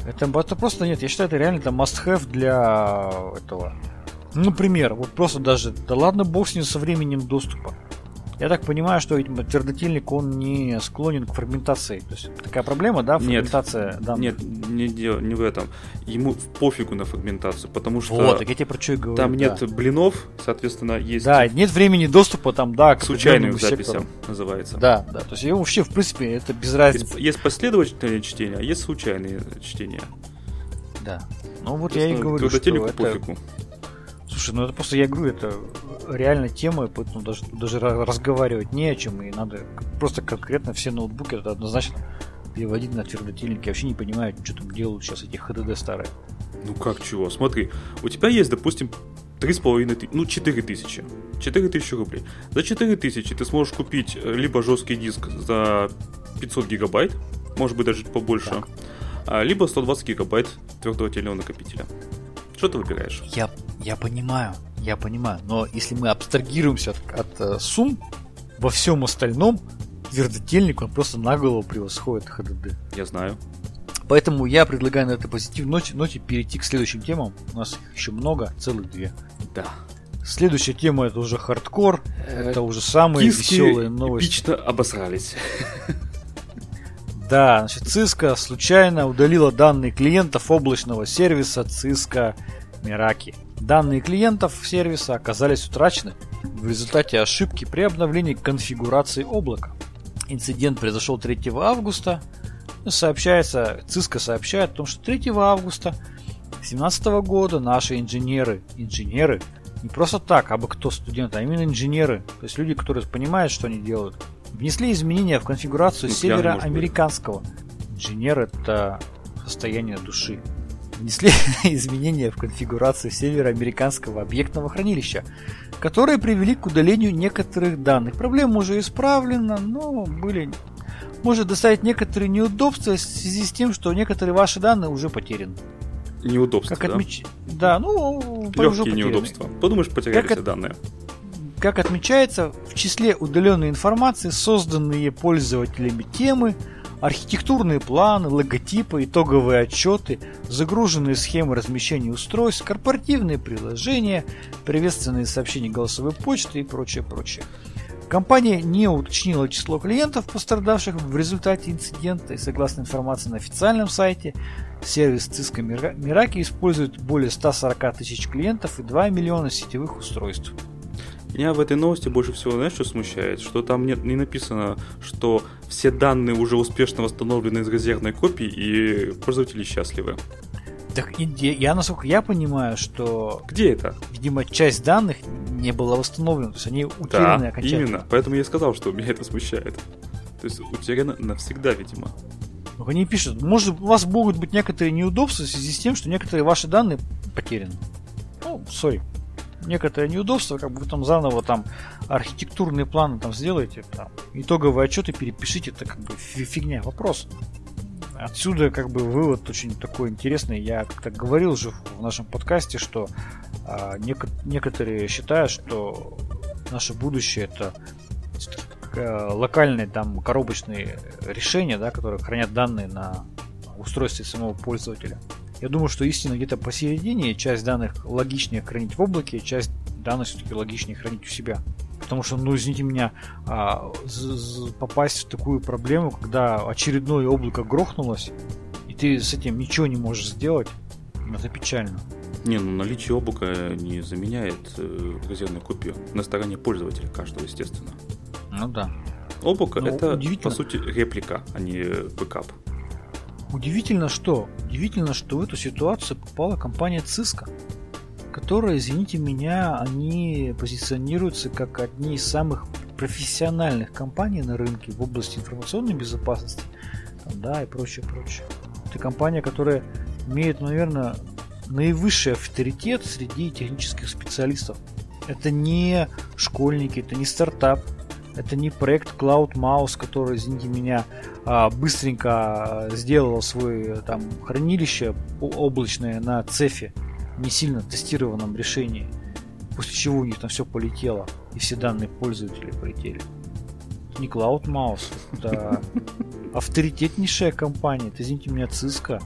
Это, это просто нет, я считаю, это реально это must-have для этого. Например, вот просто даже, да ладно бог с ним со временем доступа. Я так понимаю, что твердотельник, он не склонен к фрагментации. То есть такая проблема, да, фрагментация нет, данных? Нет, не, не в этом. Ему пофигу на фрагментацию, потому что вот, так я тебе про что и говорю, там да. нет блинов, соответственно, есть... Да, нет времени доступа там, да, к случайным записям называется. Да, да, то есть его вообще, в принципе, это без разницы. Есть, есть последовательные чтения, а есть случайные чтения. Да. Ну вот я и говорю, что это... пофигу. Слушай, ну это просто, я говорю, это реально тема, поэтому даже, даже разговаривать не о чем, и надо просто конкретно все ноутбуки это однозначно переводить на твердотельники. Я вообще не понимаю, что там делают сейчас эти HDD старые. Ну как чего? Смотри, у тебя есть, допустим, три с половиной тысячи, ну четыре тысячи. Четыре тысячи рублей. За четыре тысячи ты сможешь купить э, либо жесткий диск за 500 гигабайт, может быть даже побольше, так. А, либо 120 гигабайт твердого тельного накопителя. Что ты выбираешь? Я, я понимаю, я понимаю. Но если мы абстрагируемся от, от uh, сумм, во всем остальном твердотельник, он просто на голову превосходит HDD. Я знаю. Поэтому я предлагаю на этой позитивной ноте, ноте перейти к следующим темам. У нас их еще много, целых две. Да. Следующая тема это уже хардкор. Это уже самые Cisco веселые новости. Эпично обосрались. [laughs] Да, значит, Cisco случайно удалила данные клиентов облачного сервиса Cisco Meraki. Данные клиентов сервиса оказались утрачены в результате ошибки при обновлении конфигурации облака. Инцидент произошел 3 августа. Сообщается, Cisco сообщает о том, что 3 августа 2017 года наши инженеры, инженеры, не просто так, а бы кто студенты, а именно инженеры, то есть люди, которые понимают, что они делают, внесли изменения в конфигурацию Ну, североамериканского. Инженер это состояние души. Внесли [laughs] изменения в конфигурацию североамериканского объектного хранилища, которые привели к удалению некоторых данных. Проблема уже исправлена, но были может доставить некоторые неудобства в связи с тем, что некоторые ваши данные уже потеряны. Неудобство, Как да? отмеч... Да, ну, уже Легкие потеряны. неудобства. Подумаешь, потеряли Как все от- данные. Как отмечается, в числе удаленной информации созданные пользователями темы, архитектурные планы, логотипы, итоговые отчеты, загруженные схемы размещения устройств, корпоративные приложения, приветственные сообщения голосовой почты и прочее, прочее. Компания не уточнила число клиентов, пострадавших в результате инцидента, и согласно информации на официальном сайте, сервис Cisco Meraki использует более 140 тысяч клиентов и 2 миллиона сетевых устройств. Меня в этой новости больше всего, знаешь, что смущает? Что там нет, не написано, что все данные уже успешно восстановлены из резервной копии и пользователи счастливы. Так я, я, насколько я понимаю, что, Где это? видимо, часть данных не была восстановлена, то есть они утеряны Да, окончательно. именно. Поэтому я и сказал, что меня это смущает. То есть утеряно навсегда, видимо. Ну, Они пишут, может, у вас могут быть некоторые неудобства в связи с тем, что некоторые ваши данные потеряны. Ну, сори. Некоторые неудобства, как бы вы там заново там архитектурные планы там сделаете, там, итоговые отчеты перепишите, это как бы фи- фигня, вопрос. Отсюда как бы вывод очень такой интересный. Я как-то говорил же в нашем подкасте, что А нек- некоторые считают, что наше будущее это локальные там коробочные решения, да, которые хранят данные на устройстве самого пользователя. Я думаю, что истина где-то посередине, часть данных логичнее хранить в облаке, часть данных все-таки логичнее хранить у себя. Потому что, ну, извините меня, а, попасть в такую проблему, когда очередное облако грохнулось, и ты с этим ничего не можешь сделать, ну, это печально. Не, ну наличие облака не заменяет э, резервную копию на стороне пользователя каждого, естественно. Ну да. Облако ну, это, по сути, реплика, а не бэкап. Удивительно что? Удивительно, что в эту ситуацию попала компания Cisco которые, извините меня, они позиционируются как одни из самых профессиональных компаний на рынке в области информационной безопасности, да, и прочее, прочее. Это компания, которая имеет, наверное, наивысший авторитет среди технических специалистов. Это не школьники, это не стартап, это не проект Cloud Mouse, который, извините меня, а, быстренько сделал свое там хранилище облачное на цефе не сильно тестированном решении, после чего у них там все полетело, и все данные пользователей полетели. Это не Cloud Mouse, это [laughs] авторитетнейшая компания, это, извините меня, Cisco.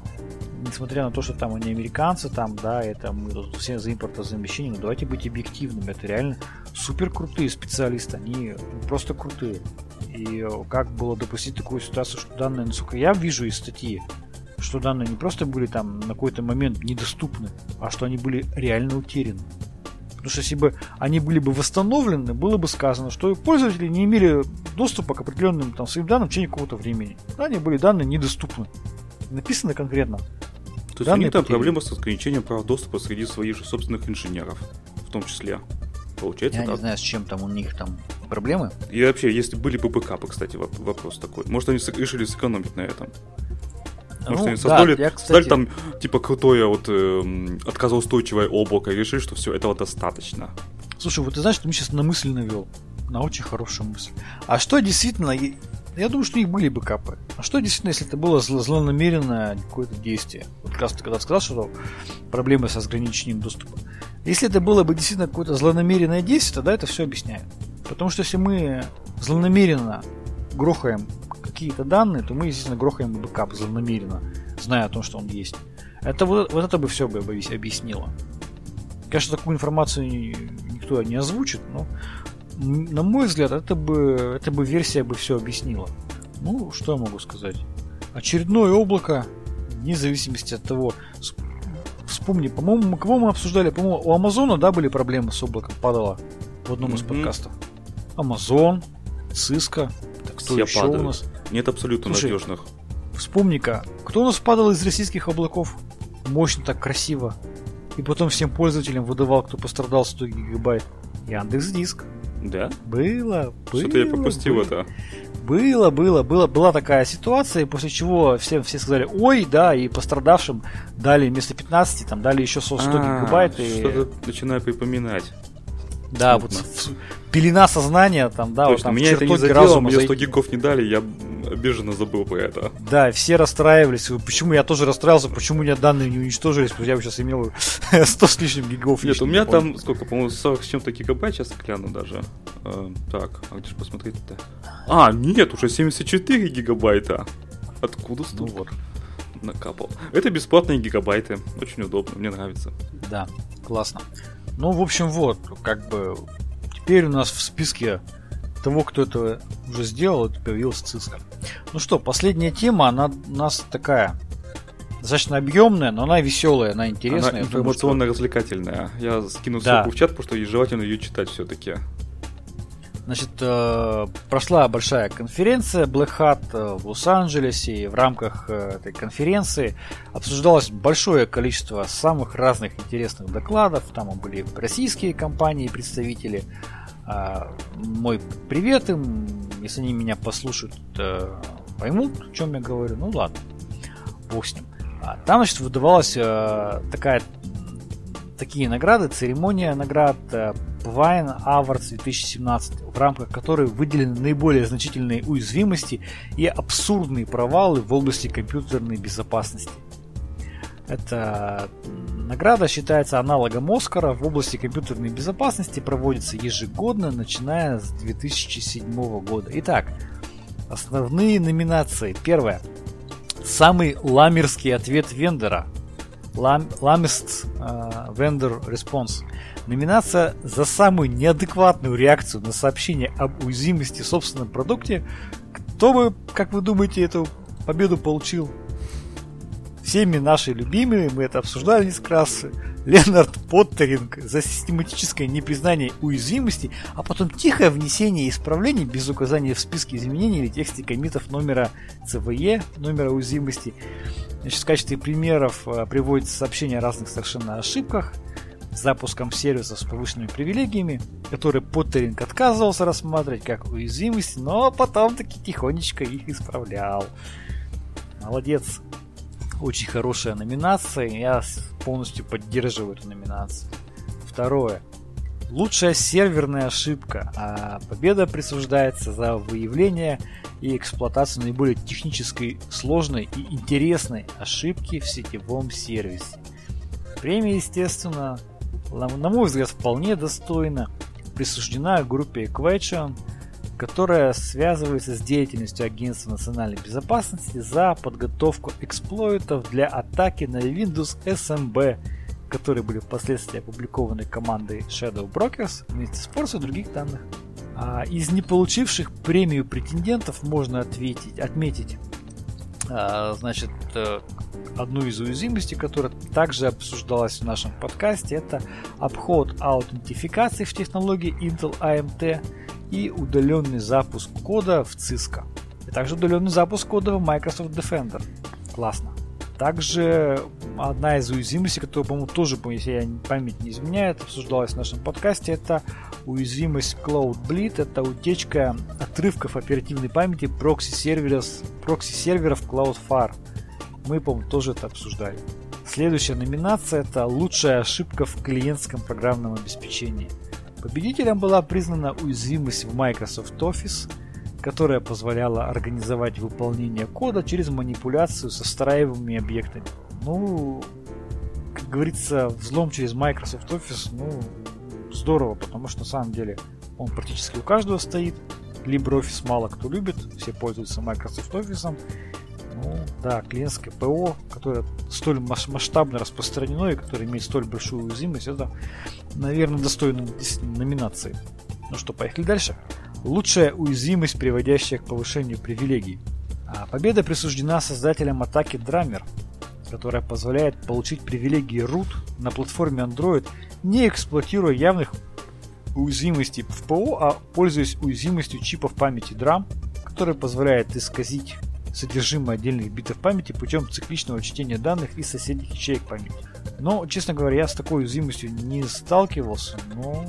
Несмотря на то, что там они американцы, там, да, это мы все за импортозамещение, но давайте быть объективными, это реально супер крутые специалисты, они просто крутые. И как было допустить такую ситуацию, что данные, насколько я вижу из статьи, что данные не просто были там на какой-то момент недоступны, а что они были реально утеряны. Потому что если бы они были бы восстановлены, было бы сказано, что пользователи не имели доступа к определенным там, своим данным в течение какого-то времени. Они были данные недоступны. Написано конкретно. То есть у них там проблема с ограничением права доступа среди своих же собственных инженеров, в том числе. Получается Я так. не знаю, с чем там у них там проблемы. И вообще, если были бы бэкапы, кстати, вопрос такой. Может, они решили сэкономить на этом. Может, ну, они создали, да, я, кстати... создали там, типа, крутое вот э, отказоустойчивое облако и решили, что все, этого достаточно. Слушай, вот ты знаешь, ты мне сейчас на мысль навел. На очень хорошую мысль. А что действительно... Я думаю, что у них были бы капы. А что действительно, если это было зло злонамеренное какое-то действие? Вот как раз ты когда сказал, что проблемы с ограничением доступа. Если это было бы действительно какое-то злонамеренное действие, тогда это все объясняет. Потому что если мы злонамеренно грохаем какие-то данные, то мы, естественно, грохаем бэкап намеренно, зная о том, что он есть. Это вот, вот это бы все бы объяснило. Конечно, такую информацию никто не озвучит, но на мой взгляд, это бы, это бы версия бы все объяснила. Ну, что я могу сказать? Очередное облако, вне зависимости от того, вспомни, по-моему, кого мы обсуждали, по-моему, у Амазона, да, были проблемы с облаком, падало в одном mm-hmm. из подкастов. Амазон, Cisco, так кто Все еще падают. у нас? Нет абсолютно Слушай, надежных. Вспомни-ка, кто у нас падал из российских облаков? Мощно так красиво. И потом всем пользователям выдавал, кто пострадал 100 гигабайт. Яндекс Диск. Да? Было, было. Что-то я пропустил было. это. Было, было, было, была такая ситуация, после чего все, все сказали, ой, да, и пострадавшим дали вместо 15, там дали еще 100, 100 а, гигабайт. Что-то начинаю припоминать. Да, Смутно. вот пелена сознания там, да, Точно, вот там меня это не задело, мне 100 гигов не дали, я обиженно забыл про это. Да, все расстраивались. Почему я тоже расстраивался, почему у меня данные не уничтожились, потому что я сейчас имел [laughs] 100 с лишним гигов. Нет, у меня там, сколько, по-моему, 40 с чем-то гигабайт, сейчас гляну даже. Э, так, а где же посмотреть-то? А, нет, уже 74 гигабайта. Откуда столько? Ну вот. Накапал. Это бесплатные гигабайты. Очень удобно, мне нравится. Да, классно. Ну, в общем, вот, как бы теперь у нас в списке того, кто это уже сделал, это появилась Cisco. Ну что, последняя тема, она у нас такая достаточно объемная, но она веселая, она интересная. Она информационно-развлекательная. Я скину ссылку да. в чат, потому что желательно ее читать все-таки. Значит, э, прошла большая конференция Black Hat э, в Лос-Анджелесе, и в рамках э, этой конференции обсуждалось большое количество самых разных интересных докладов. Там были российские компании, представители. А, мой привет им, если они меня послушают, поймут, о чем я говорю. Ну ладно, бог с ним. А, там, значит, выдавалась такая такие награды, церемония наград Wine Awards 2017, в рамках которой выделены наиболее значительные уязвимости и абсурдные провалы в области компьютерной безопасности. Эта награда считается аналогом Оскара в области компьютерной безопасности, проводится ежегодно, начиная с 2007 года. Итак, основные номинации. Первое. Самый ламерский ответ вендора. Lam, Lamest uh, Vendor Response. Номинация за самую неадекватную реакцию на сообщение об уязвимости в собственном продукте. Кто бы, как вы думаете, эту победу получил? Всеми наши любимые, мы это обсуждали несколько раз, Ленард Поттеринг за систематическое непризнание уязвимости, а потом тихое внесение исправлений без указания в списке изменений или тексте комитов номера CVE, номера уязвимости. Значит, в качестве примеров э, приводится сообщение о разных совершенно ошибках, запуском сервисов с повышенными привилегиями, которые Поттеринг отказывался рассматривать как уязвимости, но потом таки тихонечко их исправлял. Молодец. Очень хорошая номинация, я полностью поддерживаю эту номинацию. Второе. Лучшая серверная ошибка, а победа присуждается за выявление и эксплуатацию наиболее технической, сложной и интересной ошибки в сетевом сервисе. Премия, естественно, на мой взгляд, вполне достойна присуждена группе Equation, которая связывается с деятельностью Агентства национальной безопасности за подготовку эксплойтов для атаки на Windows SMB, которые были впоследствии опубликованы командой Shadow Brokers вместе с порцией других данных. А из не получивших премию претендентов можно ответить, отметить а, значит, э, одну из уязвимостей, которая также обсуждалась в нашем подкасте, это обход аутентификации в технологии Intel AMT и удаленный запуск кода в Cisco. И также удаленный запуск кода в Microsoft Defender. Классно. Также одна из уязвимостей, которая, по-моему, тоже, если я память не изменяет, обсуждалась в нашем подкасте, это уязвимость Cloud Bleed. Это утечка отрывков оперативной памяти прокси-серверов, Cloudflare. Мы, по-моему, тоже это обсуждали. Следующая номинация – это лучшая ошибка в клиентском программном обеспечении. Победителем была признана уязвимость в Microsoft Office, которая позволяла организовать выполнение кода через манипуляцию со встраиваемыми объектами. Ну, как говорится, взлом через Microsoft Office, ну, здорово, потому что на самом деле он практически у каждого стоит. LibreOffice мало кто любит, все пользуются Microsoft Office. Ну, да, клиентское ПО, которое столь масштабно распространено и которое имеет столь большую уязвимость, это, наверное, достойно номинации. Ну что, поехали дальше. Лучшая уязвимость, приводящая к повышению привилегий. А победа присуждена создателям атаки Drummer, которая позволяет получить привилегии root на платформе Android, не эксплуатируя явных уязвимостей в ПО, а пользуясь уязвимостью чипов памяти DRAM, которая позволяет исказить содержимое отдельных битов памяти путем цикличного чтения данных из соседних ячеек памяти. Но, честно говоря, я с такой уязвимостью не сталкивался, но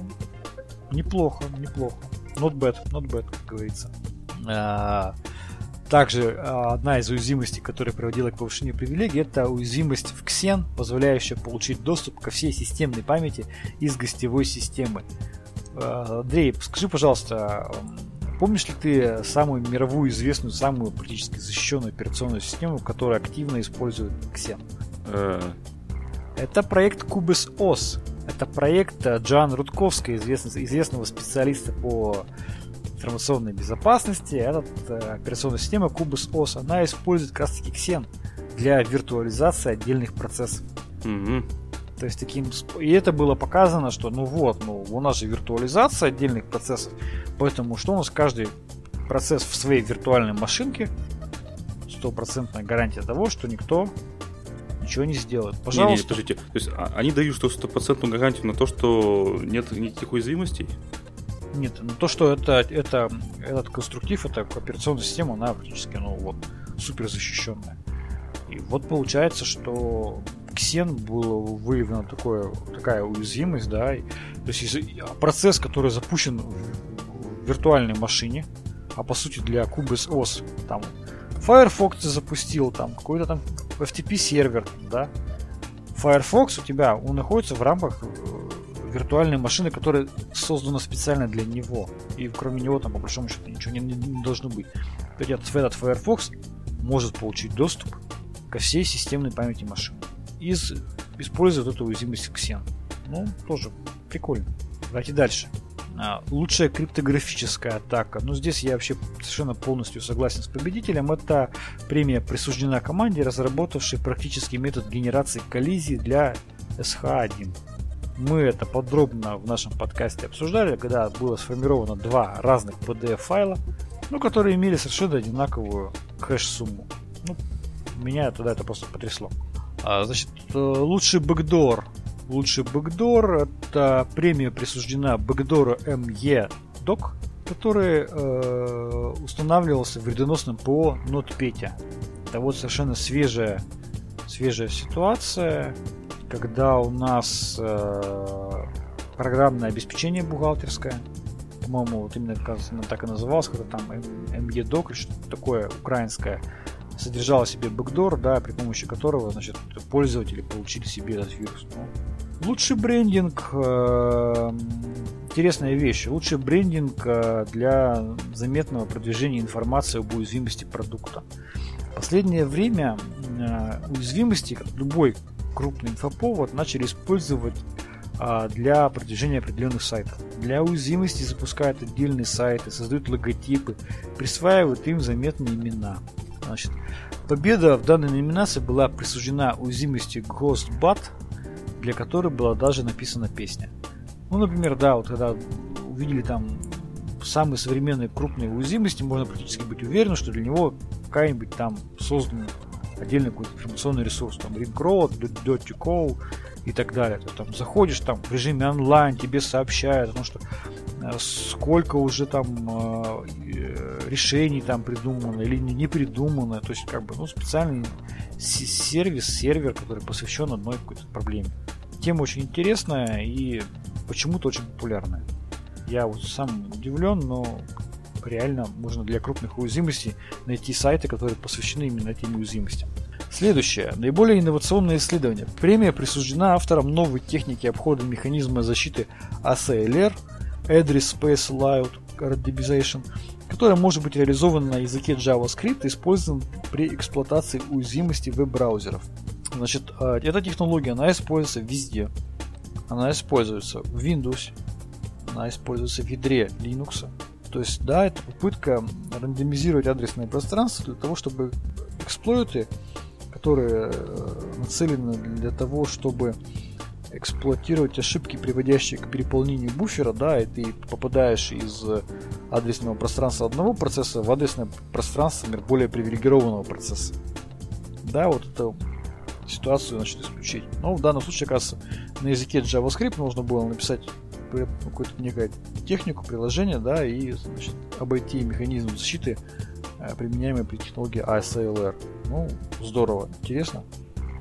неплохо, неплохо. Not bad, not bad, как говорится. А, также а, одна из уязвимостей, которая приводила к повышению привилегий, это уязвимость в Xen, позволяющая получить доступ ко всей системной памяти из гостевой системы. А, Андрей, скажи, пожалуйста, Помнишь ли ты самую мировую известную, самую практически защищенную операционную систему, которая активно использует Xen? Э. Это проект Cubes OS. Это проект э, Джоан Рудковской, известного, известного специалиста по информационной безопасности. Эта э, операционная система Cubes OS, она использует как раз таки Xen для виртуализации отдельных процессов. Mm-hmm. То есть таким... И это было показано, что ну вот, ну у нас же виртуализация отдельных процессов, поэтому что у нас каждый процесс в своей виртуальной машинке, стопроцентная гарантия того, что никто ничего не сделает. Пожалуйста. Не, не, подождите. То есть а, они дают что стопроцентную гарантию на то, что нет никаких уязвимостей? Нет, ну то, что это, это, этот конструктив, эта операционная система, она практически, ну вот, супер защищенная. И вот получается, что Xen было выявлена такое, такая уязвимость, да, и, то есть процесс, который запущен в виртуальной машине, а по сути для Cubase OS там Firefox запустил, там какой-то там FTP сервер, да, Firefox у тебя, он находится в рамках э, виртуальной машины, которая создана специально для него. И кроме него там по большому счету ничего не, не, не должно быть. Этот, этот Firefox может получить доступ ко всей системной памяти машины. Из, используя вот эту уязвимость Xen. Ну, тоже прикольно. Давайте дальше. А, лучшая криптографическая атака. Ну, здесь я вообще совершенно полностью согласен с победителем. Эта премия присуждена команде, разработавшей практический метод генерации коллизий для SH1. Мы это подробно в нашем подкасте обсуждали, когда было сформировано два разных PDF-файла, ну, которые имели совершенно одинаковую хэш-сумму. Ну, меня тогда это просто потрясло. А, значит, э, лучший бэкдор. Лучший бэкдор – это премия присуждена бэкдору ME Doc, который э, устанавливался в вредоносном ПО NotPetya. Это вот совершенно свежая, свежая ситуация, когда у нас э, программное обеспечение бухгалтерское, по-моему, вот именно так и называлось, когда там ME-Doc или что-то такое украинское, содержало в себе бэкдор, да, при помощи которого, значит, пользователи получили себе этот вирус. Ну, Лучший брендинг, э, интересная вещь, лучший брендинг э, для заметного продвижения информации об уязвимости продукта. В последнее время э, уязвимости, как любой крупный инфоповод, начали использовать для продвижения определенных сайтов. Для уязвимости запускают отдельные сайты, создают логотипы, присваивают им заметные имена. Значит, победа в данной номинации была присуждена уязвимости GhostBot для которой была даже написана песня. Ну, например, да, вот когда увидели там самые современные крупные уязвимости, можно практически быть уверен, что для него какая-нибудь там создан отдельный какой-то информационный ресурс, там Ringroad, Dirty и так далее. Ты там заходишь там в режиме онлайн, тебе сообщают о том, что сколько уже там э, решений там придумано или не придумано. То есть как бы ну, специальный сервис, сервер, который посвящен одной какой-то проблеме. Тема очень интересная и почему-то очень популярная. Я вот сам удивлен, но реально можно для крупных уязвимостей найти сайты, которые посвящены именно этим уязвимостям. Следующее. Наиболее инновационное исследование. Премия присуждена авторам новой техники обхода механизма защиты ACLR Address Space Layout Randomization, которая может быть реализована на языке JavaScript и использована при эксплуатации уязвимости веб-браузеров. Значит, а, эта технология, она используется везде. Она используется в Windows, она используется в ядре Linux. То есть, да, это попытка рандомизировать адресное пространство для того, чтобы эксплойты, которые э, нацелены для того, чтобы эксплуатировать ошибки, приводящие к переполнению буфера, да, и ты попадаешь из адресного пространства одного процесса в адресное пространство например, более привилегированного процесса. Да, вот это ситуацию значит, исключить. Но в данном случае, раз на языке JavaScript нужно было написать какую-то некую технику, приложение, да, и значит, обойти механизм защиты, э, применяемый при технологии ASLR. Ну, здорово, интересно,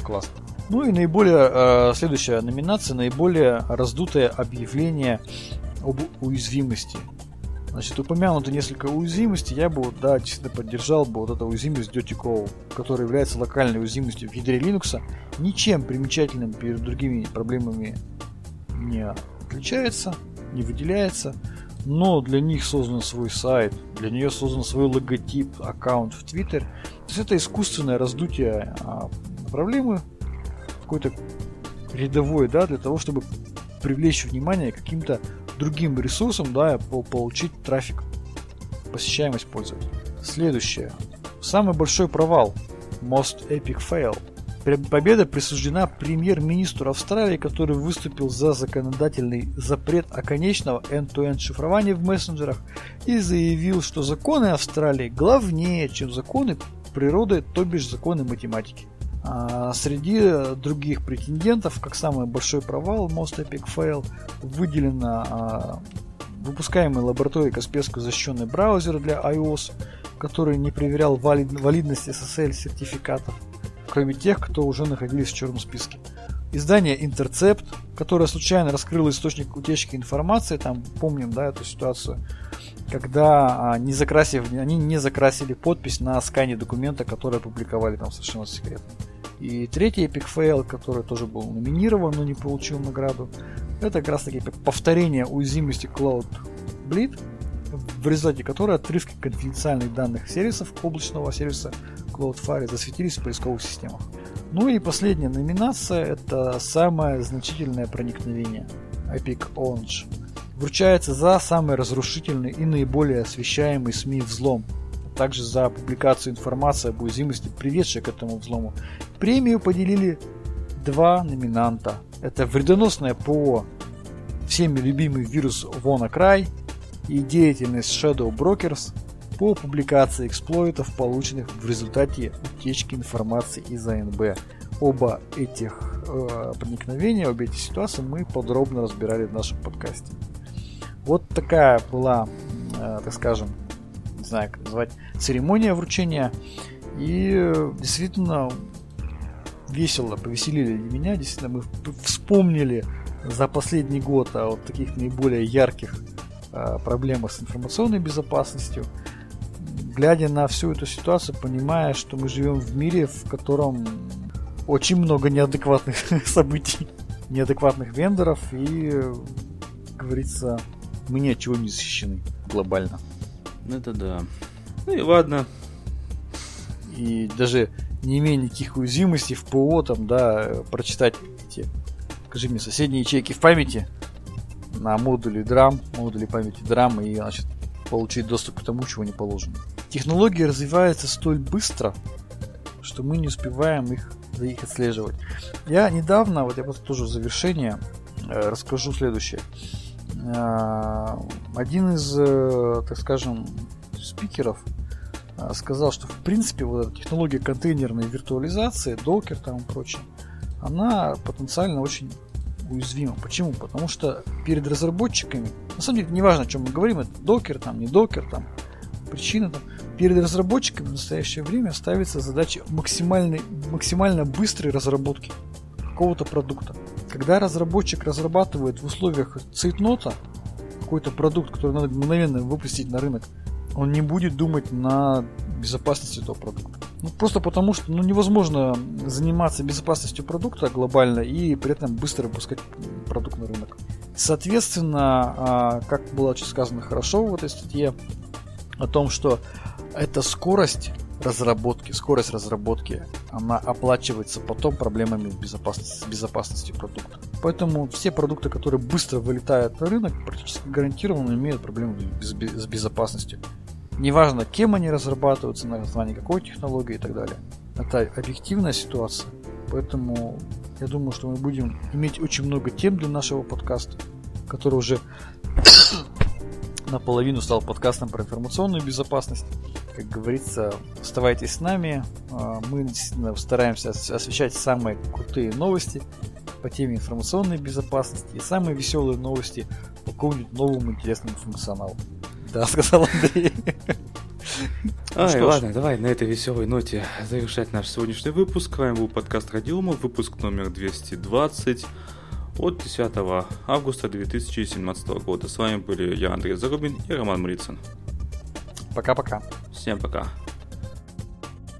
классно. Ну и наиболее, э, следующая номинация, наиболее раздутое объявление об уязвимости. Значит, упомянуто несколько уязвимостей, я бы, да, действительно поддержал бы вот эту уязвимость Dirty Crow, которая является локальной уязвимостью в ядре Linux, ничем примечательным перед другими проблемами не отличается, не выделяется, но для них создан свой сайт, для нее создан свой логотип, аккаунт в Twitter. То есть это искусственное раздутие а, проблемы, какой-то рядовой, да, для того, чтобы привлечь внимание каким-то другим ресурсом, да, получить трафик, посещаемость пользователя. Следующее. Самый большой провал. Most Epic Fail. Победа присуждена премьер-министру Австралии, который выступил за законодательный запрет оконечного end-to-end шифрования в мессенджерах и заявил, что законы Австралии главнее, чем законы природы, то бишь законы математики. А среди других претендентов, как самый большой провал Most Epic Fail, выделено а, выпускаемый лабораторией Касперского защищенный браузер для iOS, который не проверял валид, валидность SSL сертификатов, кроме тех, кто уже находились в черном списке. Издание Intercept, которое случайно раскрыло источник утечки информации, там помним, да, эту ситуацию, когда а, не закрасив, они не закрасили подпись на скане документа, который опубликовали там совершенно секретно. И третий Epic Fail, который тоже был номинирован, но не получил награду, это как раз таки повторение уязвимости Cloud Bleed, в результате которой отрывки конфиденциальных данных сервисов облачного сервиса Cloudflare засветились в поисковых системах. Ну и последняя номинация – это самое значительное проникновение – Epic Orange. Вручается за самый разрушительный и наиболее освещаемый СМИ взлом, а также за публикацию информации об уязвимости, приведшей к этому взлому. Премию поделили два номинанта. Это вредоносное ПО всеми любимый вирус WannaCry и деятельность Shadow Brokers по публикации эксплойтов, полученных в результате утечки информации из АНБ. Оба этих э, проникновения, обе эти ситуации мы подробно разбирали в нашем подкасте. Вот такая была, э, так скажем, не знаю, как назвать, церемония вручения. И э, действительно весело, повеселили меня. Действительно, мы вспомнили за последний год о вот таких наиболее ярких э, проблемах с информационной безопасностью глядя на всю эту ситуацию, понимая, что мы живем в мире, в котором очень много неадекватных [laughs] событий, неадекватных вендоров, и, как говорится, мы ни от чего не защищены глобально. Это да. Ну и ладно. И даже не имея никаких уязвимостей в ПО, там, да, прочитать эти, скажи мне, соседние ячейки в памяти на модуле драм, модуле памяти драм, и, значит, получить доступ к тому, чего не положено. Технологии развиваются столь быстро, что мы не успеваем их, их отслеживать. Я недавно, вот я просто тоже в завершение э, расскажу следующее. Э, один из, э, так скажем, спикеров сказал, что в принципе вот эта технология контейнерной виртуализации, докер там и прочее, она потенциально очень уязвима. Почему? Потому что перед разработчиками, на самом деле, неважно, о чем мы говорим, это докер, там, не докер, там, причина, там, перед разработчиками в настоящее время ставится задача максимальной, максимально быстрой разработки какого-то продукта. Когда разработчик разрабатывает в условиях цейтнота какой-то продукт, который надо мгновенно выпустить на рынок, он не будет думать на безопасности этого продукта. Ну, просто потому, что ну, невозможно заниматься безопасностью продукта глобально и при этом быстро выпускать продукт на рынок. Соответственно, а, как было сказано хорошо в этой статье, о том, что эта скорость разработки, скорость разработки, она оплачивается потом проблемами безопасности, с продукта. Поэтому все продукты, которые быстро вылетают на рынок, практически гарантированно имеют проблемы с безопасностью. Неважно, кем они разрабатываются, на основании какой технологии и так далее. Это объективная ситуация. Поэтому я думаю, что мы будем иметь очень много тем для нашего подкаста, который уже [coughs] наполовину стал подкастом про информационную безопасность. Как говорится, оставайтесь с нами. А, мы действительно стараемся освещать самые крутые новости по теме информационной безопасности и самые веселые новости по какому-нибудь новому интересному функционалу. Да, [laughs] сказал Андрей. [laughs] Ай, ну ладно, давай на этой веселой ноте завершать наш сегодняшний выпуск. С вами был подкаст Радиома, выпуск номер 220 от 10 августа 2017 года. С вами были я, Андрей Зарубин и Роман Мрицын. Пока-пока. Всем пока.